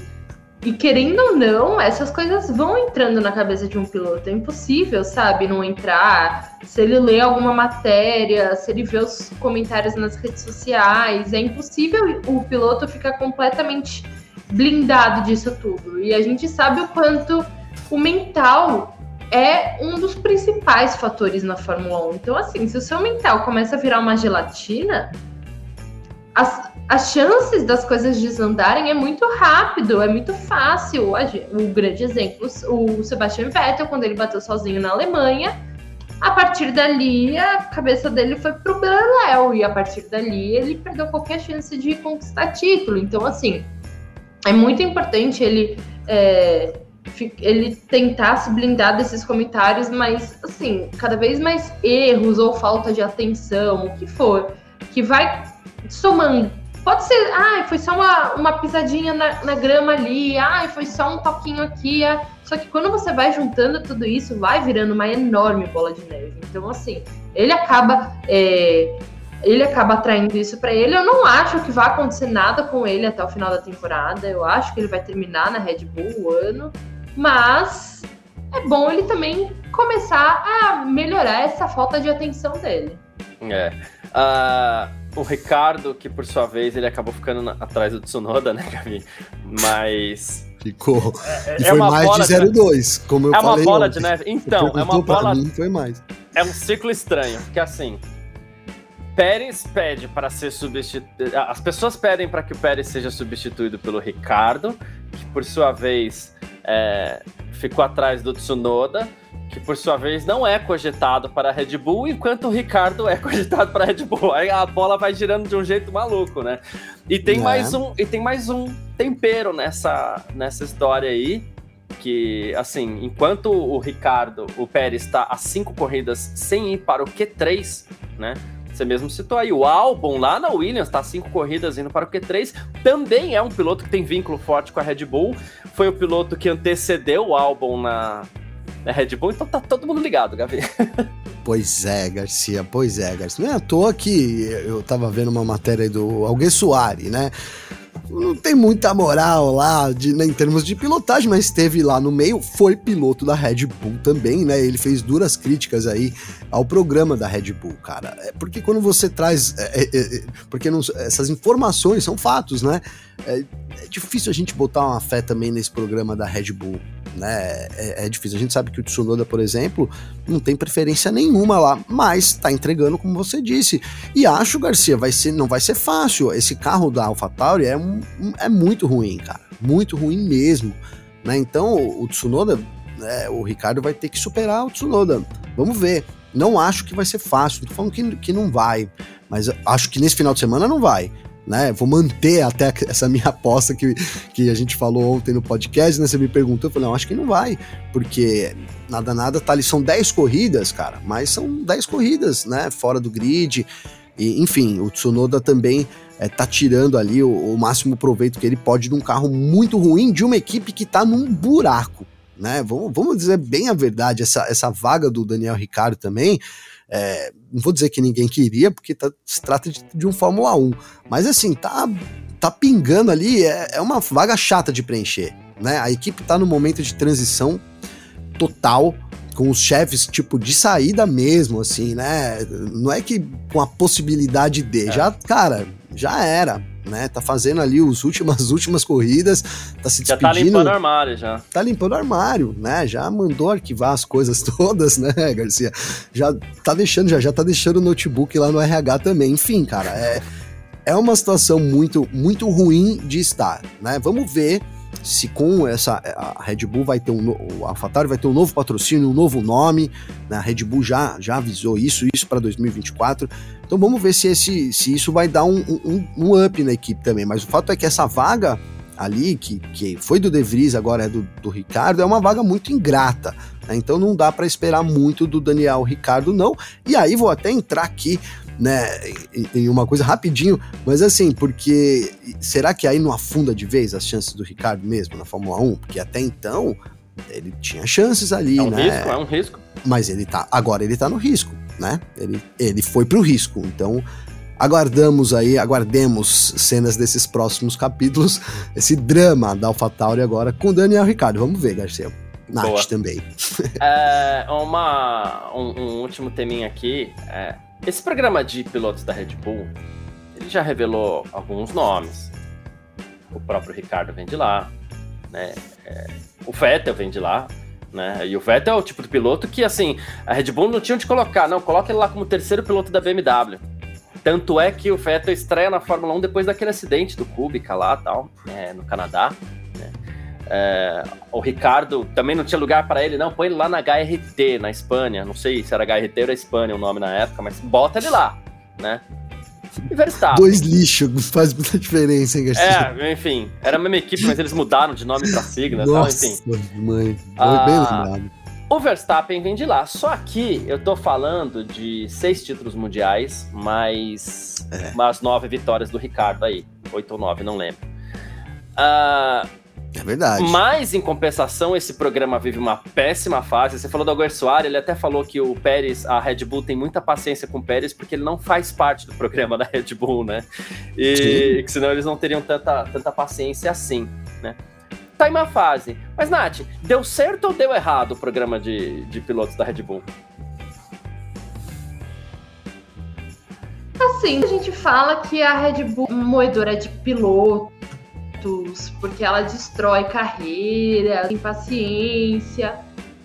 e querendo ou não, essas coisas vão entrando na cabeça de um piloto. É impossível, sabe, não entrar. Se ele lê alguma matéria, se ele vê os comentários nas redes sociais, é impossível o piloto ficar completamente blindado disso tudo. E a gente sabe o quanto o mental é um dos principais fatores na Fórmula 1. Então, assim, se o seu mental começa a virar uma gelatina, as, chances das coisas desandarem é muito rápido, é muito fácil. O grande exemplo, o Sebastian Vettel, quando ele bateu sozinho na Alemanha, a partir dali a cabeça dele foi pro Beleléu, e a partir dali ele perdeu qualquer chance de conquistar título. Então, assim, é muito importante ele, é, ele tentar se blindar desses comentários, mas, assim, cada vez mais erros ou falta de atenção, o que for, que vai somando Pode ser, ah, foi só uma, uma pisadinha na, na grama ali, ah, foi só um toquinho aqui. Ah. Só que quando você vai juntando tudo isso, vai virando uma enorme bola de neve. Então, assim, ele acaba. É, ele acaba atraindo isso para ele. Eu não acho que vai acontecer nada com ele até o final da temporada. Eu acho que ele vai terminar na Red Bull o ano. Mas é bom ele também começar a melhorar essa falta de atenção dele. É. Uh o Ricardo, que por sua vez ele acabou ficando na, atrás do Tsunoda, né, Gabi? Mas. Ficou. É, e é foi mais de 0,2, como eu é falei. É uma bola ontem. de neve. Então, é uma bola. Mim, foi mais. É um ciclo estranho, porque assim. Pérez pede para ser substituído. As pessoas pedem para que o Pérez seja substituído pelo Ricardo, que por sua vez é, ficou atrás do Tsunoda que por sua vez não é cogitado para a Red Bull, enquanto o Ricardo é cogitado para a Red Bull. Aí a bola vai girando de um jeito maluco, né? E tem é. mais um e tem mais um tempero nessa nessa história aí, que assim, enquanto o Ricardo, o Pérez está a cinco corridas sem ir para o Q3, né? Você mesmo citou aí, o Albon lá na Williams está cinco corridas indo para o Q3. Também é um piloto que tem vínculo forte com a Red Bull. Foi o piloto que antecedeu o Albon na, na Red Bull, então tá todo mundo ligado, Gavi. Pois é, Garcia, pois é, Garcia. Não é à toa que eu tava vendo uma matéria do Alguém Soares, né? não tem muita moral lá de, né, em termos de pilotagem, mas esteve lá no meio, foi piloto da Red Bull também, né? Ele fez duras críticas aí ao programa da Red Bull, cara. É porque quando você traz. É, é, é, porque não, essas informações são fatos, né? É, é, difícil a gente botar uma fé também nesse programa da Red Bull né? É, é, difícil. A gente sabe que o Tsunoda, por exemplo, não tem preferência nenhuma lá, mas tá entregando como você disse. E acho, Garcia, vai ser, não vai ser fácil. Esse carro da AlphaTauri é, é muito ruim, cara. Muito ruim mesmo. Né? Então, o Tsunoda, né, o Ricardo vai ter que superar o Tsunoda. Vamos ver. Não acho que vai ser fácil. Tô falando que, que não vai, mas acho que nesse final de semana não vai né? Vou manter até essa minha aposta que, que a gente falou ontem no podcast, né? Você me perguntou, eu falei, não, acho que não vai, porque nada, nada, tá ali, são 10 corridas, cara, mas são 10 corridas, né? Fora do grid, e, enfim, o Tsunoda também é, tá tirando ali o, o, máximo proveito que ele pode de um carro muito ruim de uma equipe que tá num buraco, né? Vamos, vamos dizer bem a verdade, essa, essa vaga do Daniel Ricardo também, é, não vou dizer que ninguém queria, porque tá, se trata de, de, um Fórmula 1. Mas assim, tá, tá pingando ali, é, é uma vaga chata de preencher. Né? A equipe tá no momento de transição total, com os chefes, tipo, de saída mesmo, assim, né? Não é que com a possibilidade de. É. Já, cara, já era né? Tá fazendo ali os últimas últimas corridas, tá se despedindo. Já tá limpando o armário já. Tá limpando o armário, né? Já mandou arquivar as coisas todas, né, Garcia? Já tá deixando, já já tá deixando o notebook lá no RH também. Enfim, cara, é é uma situação muito muito ruim de estar, né? Vamos ver se com essa a Red Bull vai ter um AlphaTauri vai ter um novo patrocínio, um novo nome, né? A Red Bull já já avisou isso, isso para 2024. Então vamos ver se esse se isso vai dar um, um, um, up na equipe também. Mas o fato é que essa vaga ali que, que foi do De Vries agora é do, do Ricardo é uma vaga muito ingrata. Né? Então não dá para esperar muito do Daniel Ricardo não. E aí vou até entrar aqui né, em, uma coisa rapidinho, mas assim, porque será que aí não afunda de vez as chances do Ricardo mesmo na Fórmula 1? Porque até então ele tinha chances ali, é um né? Risco, é um risco. Mas ele tá, agora ele tá no risco, né? Ele, ele foi pro risco, então aguardamos aí, aguardemos cenas desses próximos capítulos, esse drama da AlphaTauri agora com Daniel Ricardo. Vamos ver, Garcia. Nath Boa. também. É, uma, um, um, último teminha aqui. É, esse programa de pilotos da Red Bull, ele já revelou alguns nomes. O próprio Ricardo vem de lá, né? É, o Vettel vem de lá, né? E o Vettel é o tipo de piloto que, assim, a Red Bull não tinha onde colocar. Não, coloca ele lá como terceiro piloto da BMW. Tanto é que o Vettel estreia na Fórmula 1 depois daquele acidente do Kubica lá, tal, é, no Canadá. É, o Ricardo também não tinha lugar para ele, não. Põe ele lá na HRT, na Espanha. Não sei se era HRT ou era Espanha o nome na época, mas bota ele lá, né? E Verstappen. Dois lixos, faz muita diferença, hein, Garcia? É, enfim, era a mesma equipe, mas eles mudaram de nome pra sigla Nossa, tal, enfim. mãe, ah, bem lembrado. O Verstappen vem de lá. Só que eu tô falando de seis títulos mundiais, mais é. umas nove vitórias do Ricardo aí. Oito ou nove, não lembro. Uh, é verdade. Mas, em compensação, esse programa vive uma péssima fase. Você falou do Aguersuari, ele até falou que o Pérez, a Red Bull tem muita paciência com o Pérez, porque ele não faz parte do programa da Red Bull, né? E que senão eles não teriam tanta, tanta paciência assim, né? Tá em uma fase. Mas, Nath, deu certo ou deu errado o programa de, de pilotos da Red Bull? Assim, a gente fala que a Red Bull é moedora de piloto porque ela destrói carreira, tem paciência.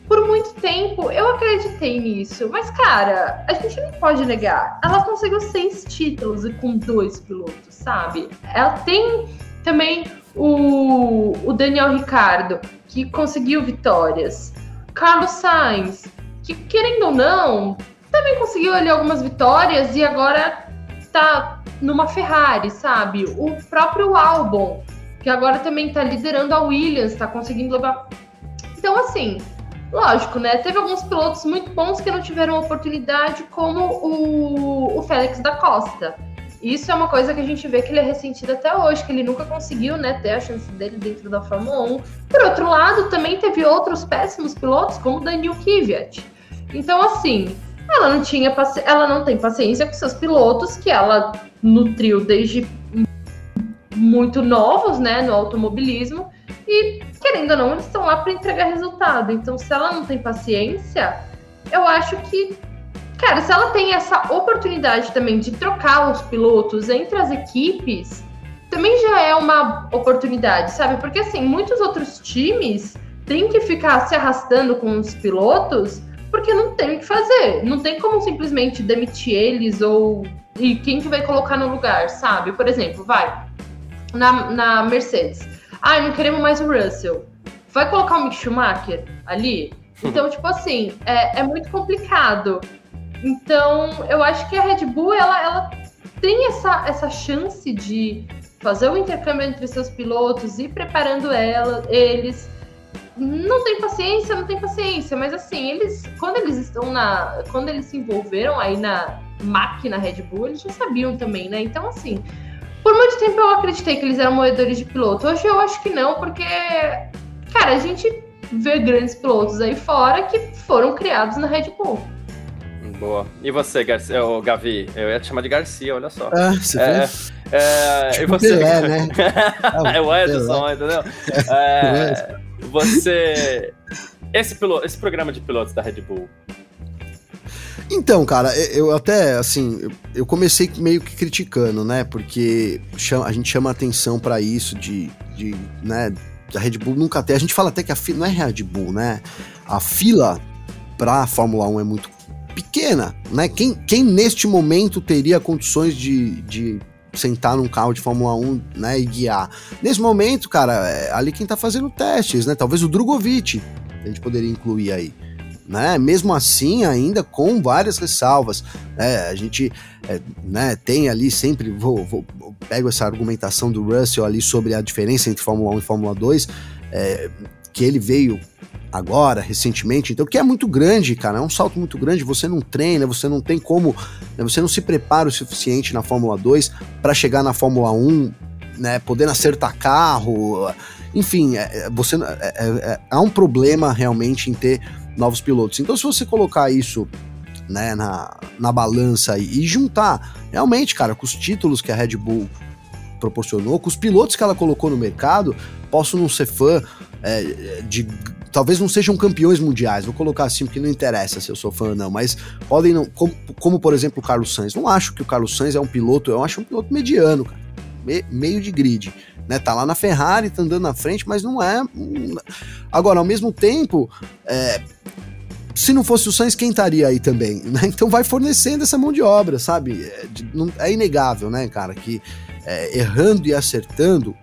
Por muito tempo eu acreditei nisso, mas cara, a gente não pode negar. Ela conseguiu seis títulos e com dois pilotos, sabe? Ela tem também o, o Daniel Ricardo, que conseguiu vitórias. Carlos Sainz, que querendo ou não, também conseguiu ali algumas vitórias e agora tá numa Ferrari, sabe? O próprio Albon que agora também tá liderando a Williams, tá conseguindo levar. Então, assim, lógico, né? Teve alguns pilotos muito bons que não tiveram oportunidade, como o, o Félix da Costa. Isso é uma coisa que a gente vê que ele é ressentido até hoje, que ele nunca conseguiu né, ter a chance dele dentro da Fórmula 1. Por outro lado, também teve outros péssimos pilotos, como Daniel Kvyat. Então, assim, ela não tinha ela não tem paciência com seus pilotos, que ela nutriu desde muito novos, né, no automobilismo, e querendo ou não, eles estão lá para entregar resultado. Então, se ela não tem paciência, eu acho que, cara, se ela tem essa oportunidade também de trocar os pilotos entre as equipes, também já é uma oportunidade, sabe? Porque assim, muitos outros times têm que ficar se arrastando com os pilotos porque não tem o que fazer. Não tem como simplesmente demitir eles ou e quem que vai colocar no lugar, sabe? Por exemplo, vai na, na Mercedes. Ah, não queremos mais o Russell. Vai colocar o Mick Schumacher ali? Então, tipo assim, é, é muito complicado. Então, eu acho que a Red Bull, ela, ela tem essa, essa chance de fazer o intercâmbio entre seus pilotos, ir preparando ela, eles. Não tem paciência, não tem paciência, mas assim, eles, quando eles estão na. Quando eles se envolveram aí na máquina Red Bull, eles já sabiam também, né? Então, assim, por muito tempo eu acreditei que eles eram moedores de piloto. Hoje eu acho que não, porque, cara, a gente vê grandes pilotos aí fora que foram criados na Red Bull. Boa. E você, Garcia, oh, Gavi? Eu ia te chamar de Garcia, olha só. Ah, você é, é, tipo e você? Pelé, né? é o Edson, Pelé. entendeu? É, você. Esse, piloto, esse programa de pilotos da Red Bull. Então, cara, eu até, assim, eu comecei meio que criticando, né? Porque a gente chama atenção para isso de, de, né? A Red Bull nunca tem. A gente fala até que a fila não é Red Bull, né? A fila pra Fórmula 1 é muito pequena, né? Quem, quem neste momento teria condições de, de sentar num carro de Fórmula 1, né, e guiar? Nesse momento, cara, é ali quem tá fazendo testes, né? Talvez o Drogovic a gente poderia incluir aí. Né? Mesmo assim, ainda com várias ressalvas, né? A gente é, né, tem ali sempre, vou, vou, pego essa argumentação do Russell ali sobre a diferença entre Fórmula 1 e Fórmula 2, é, que ele veio agora, recentemente, então, que é muito grande, cara, é um salto muito grande, você não treina, você não tem como, né, você não se prepara o suficiente na Fórmula 2 para chegar na Fórmula 1, né, podendo acertar carro, enfim, é, é você, é, é, é, há um problema realmente em ter novos pilotos. Então, se você colocar isso né, na, na balança e, e juntar, realmente, cara, com os títulos que a Red Bull proporcionou, com os pilotos que ela colocou no mercado, posso não ser fã é, de talvez não sejam campeões mundiais, vou colocar assim porque não interessa se eu sou fã ou não, mas podem não, como, como, por exemplo o Carlos Sainz, não acho que o Carlos Sainz é um piloto, eu acho um piloto mediano, cara, me, meio de grid, né, tá lá na Ferrari, tá andando na frente, mas não é, agora ao mesmo tempo, é, se não fosse o Sainz, quem estaria aí também? Né? Então vai fornecendo essa mão de obra, sabe? É, não, é inegável, né, cara, que é, errando e acertando,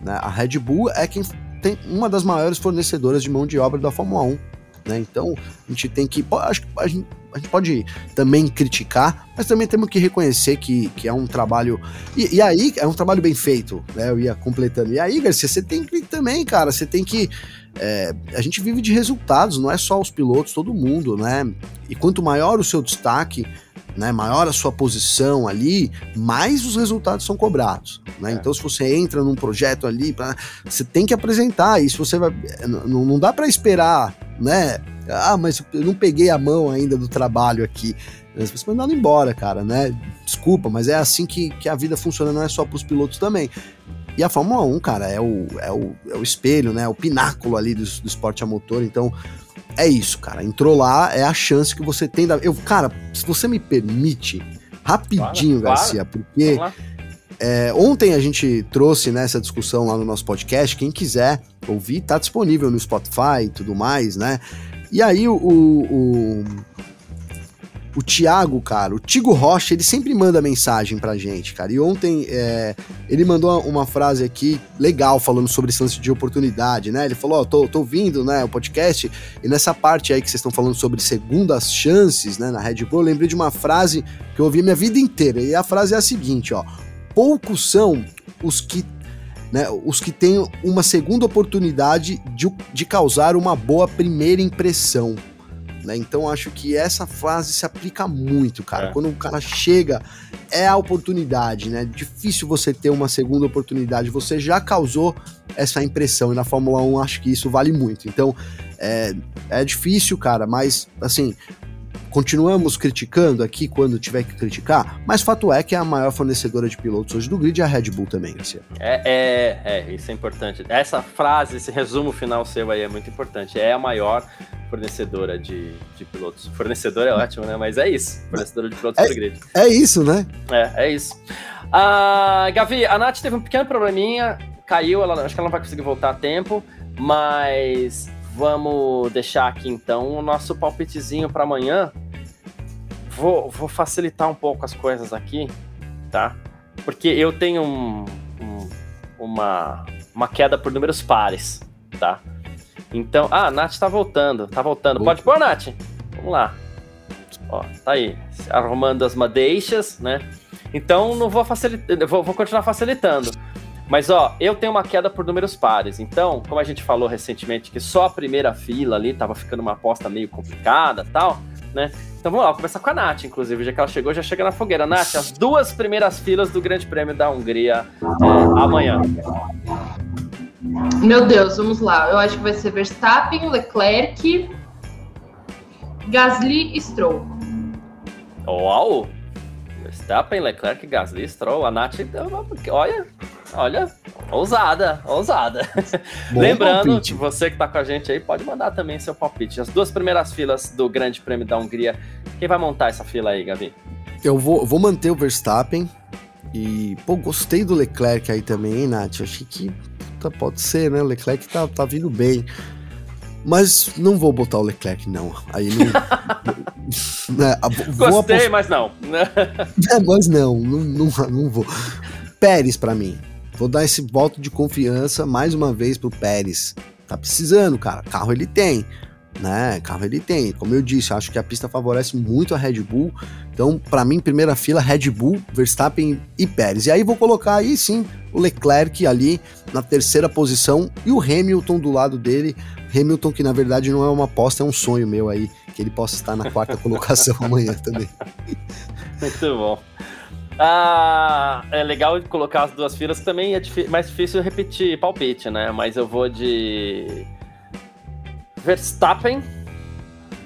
né, a Red Bull é quem tem uma das maiores fornecedoras de mão de obra da Fórmula 1. Né? Então a gente tem que. Acho que a gente, a gente pode também criticar, mas também temos que reconhecer que, que é um trabalho. E, e, aí, é um trabalho bem feito, né? Eu ia completando. E aí, Garcia, você tem que também, cara, você tem que. É, a gente vive de resultados, não é só os pilotos, todo mundo, né? E quanto maior o seu destaque, né, maior a sua posição ali, mais os resultados são cobrados. Né? É. Então, se você entra num projeto ali, pra, você tem que apresentar. isso você vai. Não, não dá para esperar, né? Ah, mas eu não peguei a mão ainda do trabalho aqui. Você vai mandando embora, cara, né? Desculpa, mas é assim que, que a vida funciona, não é só para os pilotos também. E a Fórmula 1, cara, é o, é o, é o espelho, né? É o pináculo ali do, do esporte a motor. Então, é isso, cara. Entrou lá, é a chance que você tem da. Eu, cara, se você me permite, rapidinho, claro, Garcia, claro. porque é, ontem a gente trouxe nessa né, discussão lá no nosso podcast. Quem quiser ouvir, tá disponível no Spotify e tudo mais, né? E aí o, o, o Thiago, cara, o Tigo Rocha, ele sempre manda mensagem pra gente, cara. E ontem é, ele mandou uma frase aqui legal falando sobre esse lance de oportunidade, né? Ele falou: Ó, oh, tô, tô ouvindo, né, o podcast, e nessa parte aí que vocês estão falando sobre segundas chances, né, na Red Bull, eu lembrei de uma frase que eu ouvi minha vida inteira. E a frase é a seguinte: ó, poucos são os que. Né, os que têm uma segunda oportunidade de, de causar uma boa primeira impressão. Né? Então acho que essa frase se aplica muito, cara. É. Quando o cara chega, é a oportunidade, né? Difícil você ter uma segunda oportunidade. Você já causou essa impressão e na Fórmula 1 acho que isso vale muito. Então é, é difícil, cara, mas assim. Continuamos criticando aqui quando tiver que criticar, mas fato é que é a maior fornecedora de pilotos hoje do grid é a Red Bull também, Garcia. É, é, é, isso é importante. Essa frase, esse resumo final seu aí é muito importante. É a maior fornecedora de, de pilotos. Fornecedora é ótimo, né? Mas é isso. Fornecedora de pilotos é, do grid. É isso, né? É, é isso. Ah, Gavi, a Nath teve um pequeno probleminha, caiu, ela, acho que ela não vai conseguir voltar a tempo, mas vamos deixar aqui então o nosso palpitezinho para amanhã. Vou, vou facilitar um pouco as coisas aqui, tá? Porque eu tenho um, um, uma, uma queda por números pares, tá? Então, ah, a Nath tá voltando, tá voltando. Opa. Pode pôr, Nath? Vamos lá. Ó, tá aí, arrumando as madeixas, né? Então não vou facilitar, vou, vou continuar facilitando. Mas ó, eu tenho uma queda por números pares. Então, como a gente falou recentemente que só a primeira fila ali tava ficando uma aposta meio complicada, tal, né? Então vamos lá, vou começar com a Nath, inclusive, já que ela chegou, já chega na fogueira. Nath, as duas primeiras filas do Grande Prêmio da Hungria é, amanhã. Meu Deus, vamos lá. Eu acho que vai ser Verstappen, Leclerc, Gasly e Stroll. Uau! Verstappen, Leclerc, Gasly, Stroll. A Nath, olha, olha, ousada, ousada. Lembrando, palpite. você que tá com a gente aí, pode mandar também seu palpite. As duas primeiras filas do Grande Prêmio da Hungria. Quem vai montar essa fila aí, Gavi? Eu vou, vou manter o Verstappen. E, pô, gostei do Leclerc aí também, hein, Nath? Achei que puta, pode ser, né? O Leclerc tá, tá vindo bem. Mas não vou botar o Leclerc, não. Aí não. né, Gostei, apost... mas não. é, mas não, não, não, não vou. Pérez para mim. Vou dar esse voto de confiança mais uma vez pro Pérez. Tá precisando, cara. Carro ele tem né? Carro ele tem. Como eu disse, acho que a pista favorece muito a Red Bull. Então, para mim, primeira fila, Red Bull, Verstappen e Pérez. E aí vou colocar aí sim o Leclerc ali na terceira posição e o Hamilton do lado dele. Hamilton, que na verdade não é uma aposta, é um sonho meu aí, que ele possa estar na quarta colocação amanhã também. Muito bom. Ah, é legal colocar as duas filas também é mais difícil repetir palpite, né? Mas eu vou de Verstappen,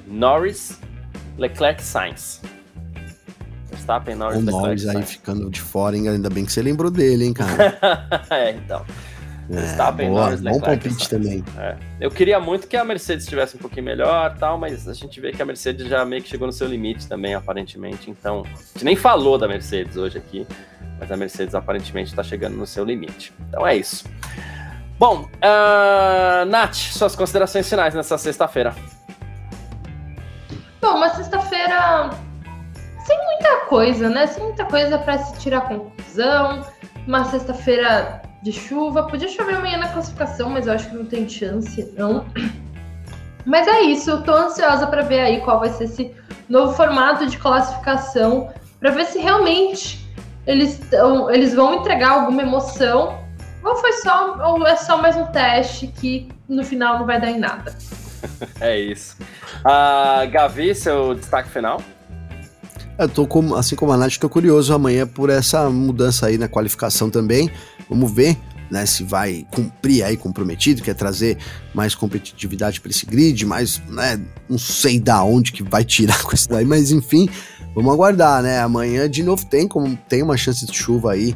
Norris, Leclerc, Sainz. Verstappen, Norris, o Leclerc, Norris aí Sainz. ficando de fora, hein? ainda bem que você lembrou dele, hein, cara? é, então. É, Verstappen, boa, Norris, Leclerc, bom palpite também. É. Eu queria muito que a Mercedes estivesse um pouquinho melhor tal, mas a gente vê que a Mercedes já meio que chegou no seu limite também, aparentemente. Então, a gente nem falou da Mercedes hoje aqui, mas a Mercedes aparentemente está chegando no seu limite. Então é isso. Bom, uh, Nath, suas considerações finais nessa sexta-feira. Bom, uma sexta-feira sem muita coisa, né? Sem muita coisa para se tirar conclusão. Uma sexta-feira de chuva. Podia chover amanhã na classificação, mas eu acho que não tem chance, não. Mas é isso, eu tô ansiosa para ver aí qual vai ser esse novo formato de classificação, para ver se realmente eles, tão, eles vão entregar alguma emoção ou foi só, ou é só mais um teste que no final não vai dar em nada. é isso. Uh, Gavi, seu destaque final? Eu tô com, assim como a Nath, tô curioso amanhã por essa mudança aí na qualificação também. Vamos ver, né, se vai cumprir aí comprometido, quer trazer mais competitividade para esse grid, mas, né, não sei da onde que vai tirar com isso daí, mas enfim, vamos aguardar, né? Amanhã de novo tem como tem uma chance de chuva aí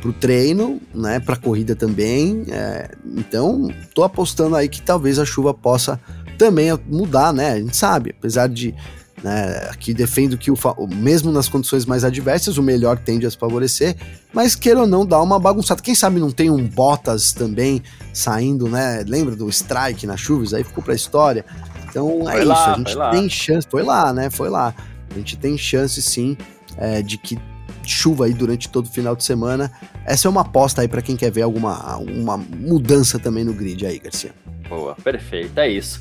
para o treino, né, para corrida também. É, então, tô apostando aí que talvez a chuva possa também mudar, né? A gente sabe, apesar de né, aqui defendo que o, mesmo nas condições mais adversas, o melhor tende a se favorecer, mas queira ou não dar uma bagunçada. Quem sabe não tem um Bottas também saindo, né? Lembra do strike na chuva? Isso aí ficou para a história. Então é foi isso, lá, a gente tem chance, foi lá, né? Foi lá. A gente tem chance sim é, de que chuva aí durante todo o final de semana. Essa é uma aposta aí para quem quer ver alguma uma mudança também no grid aí, Garcia. Boa, perfeito, é isso.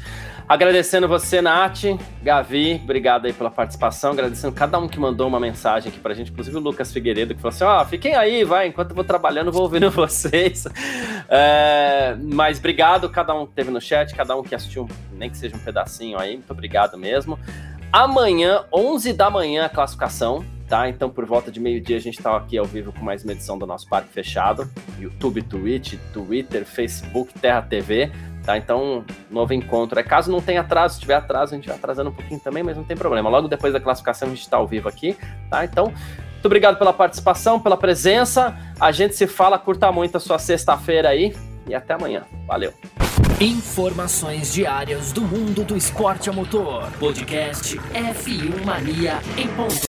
Agradecendo você, Nath, Gavi, obrigado aí pela participação, agradecendo cada um que mandou uma mensagem aqui pra gente, inclusive o Lucas Figueiredo, que falou assim, ó, oh, fiquem aí, vai, enquanto eu vou trabalhando, vou ouvindo vocês. É, mas obrigado cada um que teve no chat, cada um que assistiu, nem que seja um pedacinho aí, muito obrigado mesmo. Amanhã, 11 da manhã, a classificação, tá? Então, por volta de meio-dia, a gente está aqui ao vivo com mais uma edição do nosso Parque Fechado. YouTube, Twitch, Twitter, Facebook, Terra TV. Tá? Então, novo encontro. É caso não tenha atraso, se tiver atraso, a gente vai atrasando um pouquinho também, mas não tem problema. Logo depois da classificação, a gente está ao vivo aqui. Tá? Então, muito obrigado pela participação, pela presença. A gente se fala, curta muito a sua sexta-feira aí e até amanhã. Valeu. Informações diárias do mundo do esporte a motor. Podcast F1 Mania em ponto.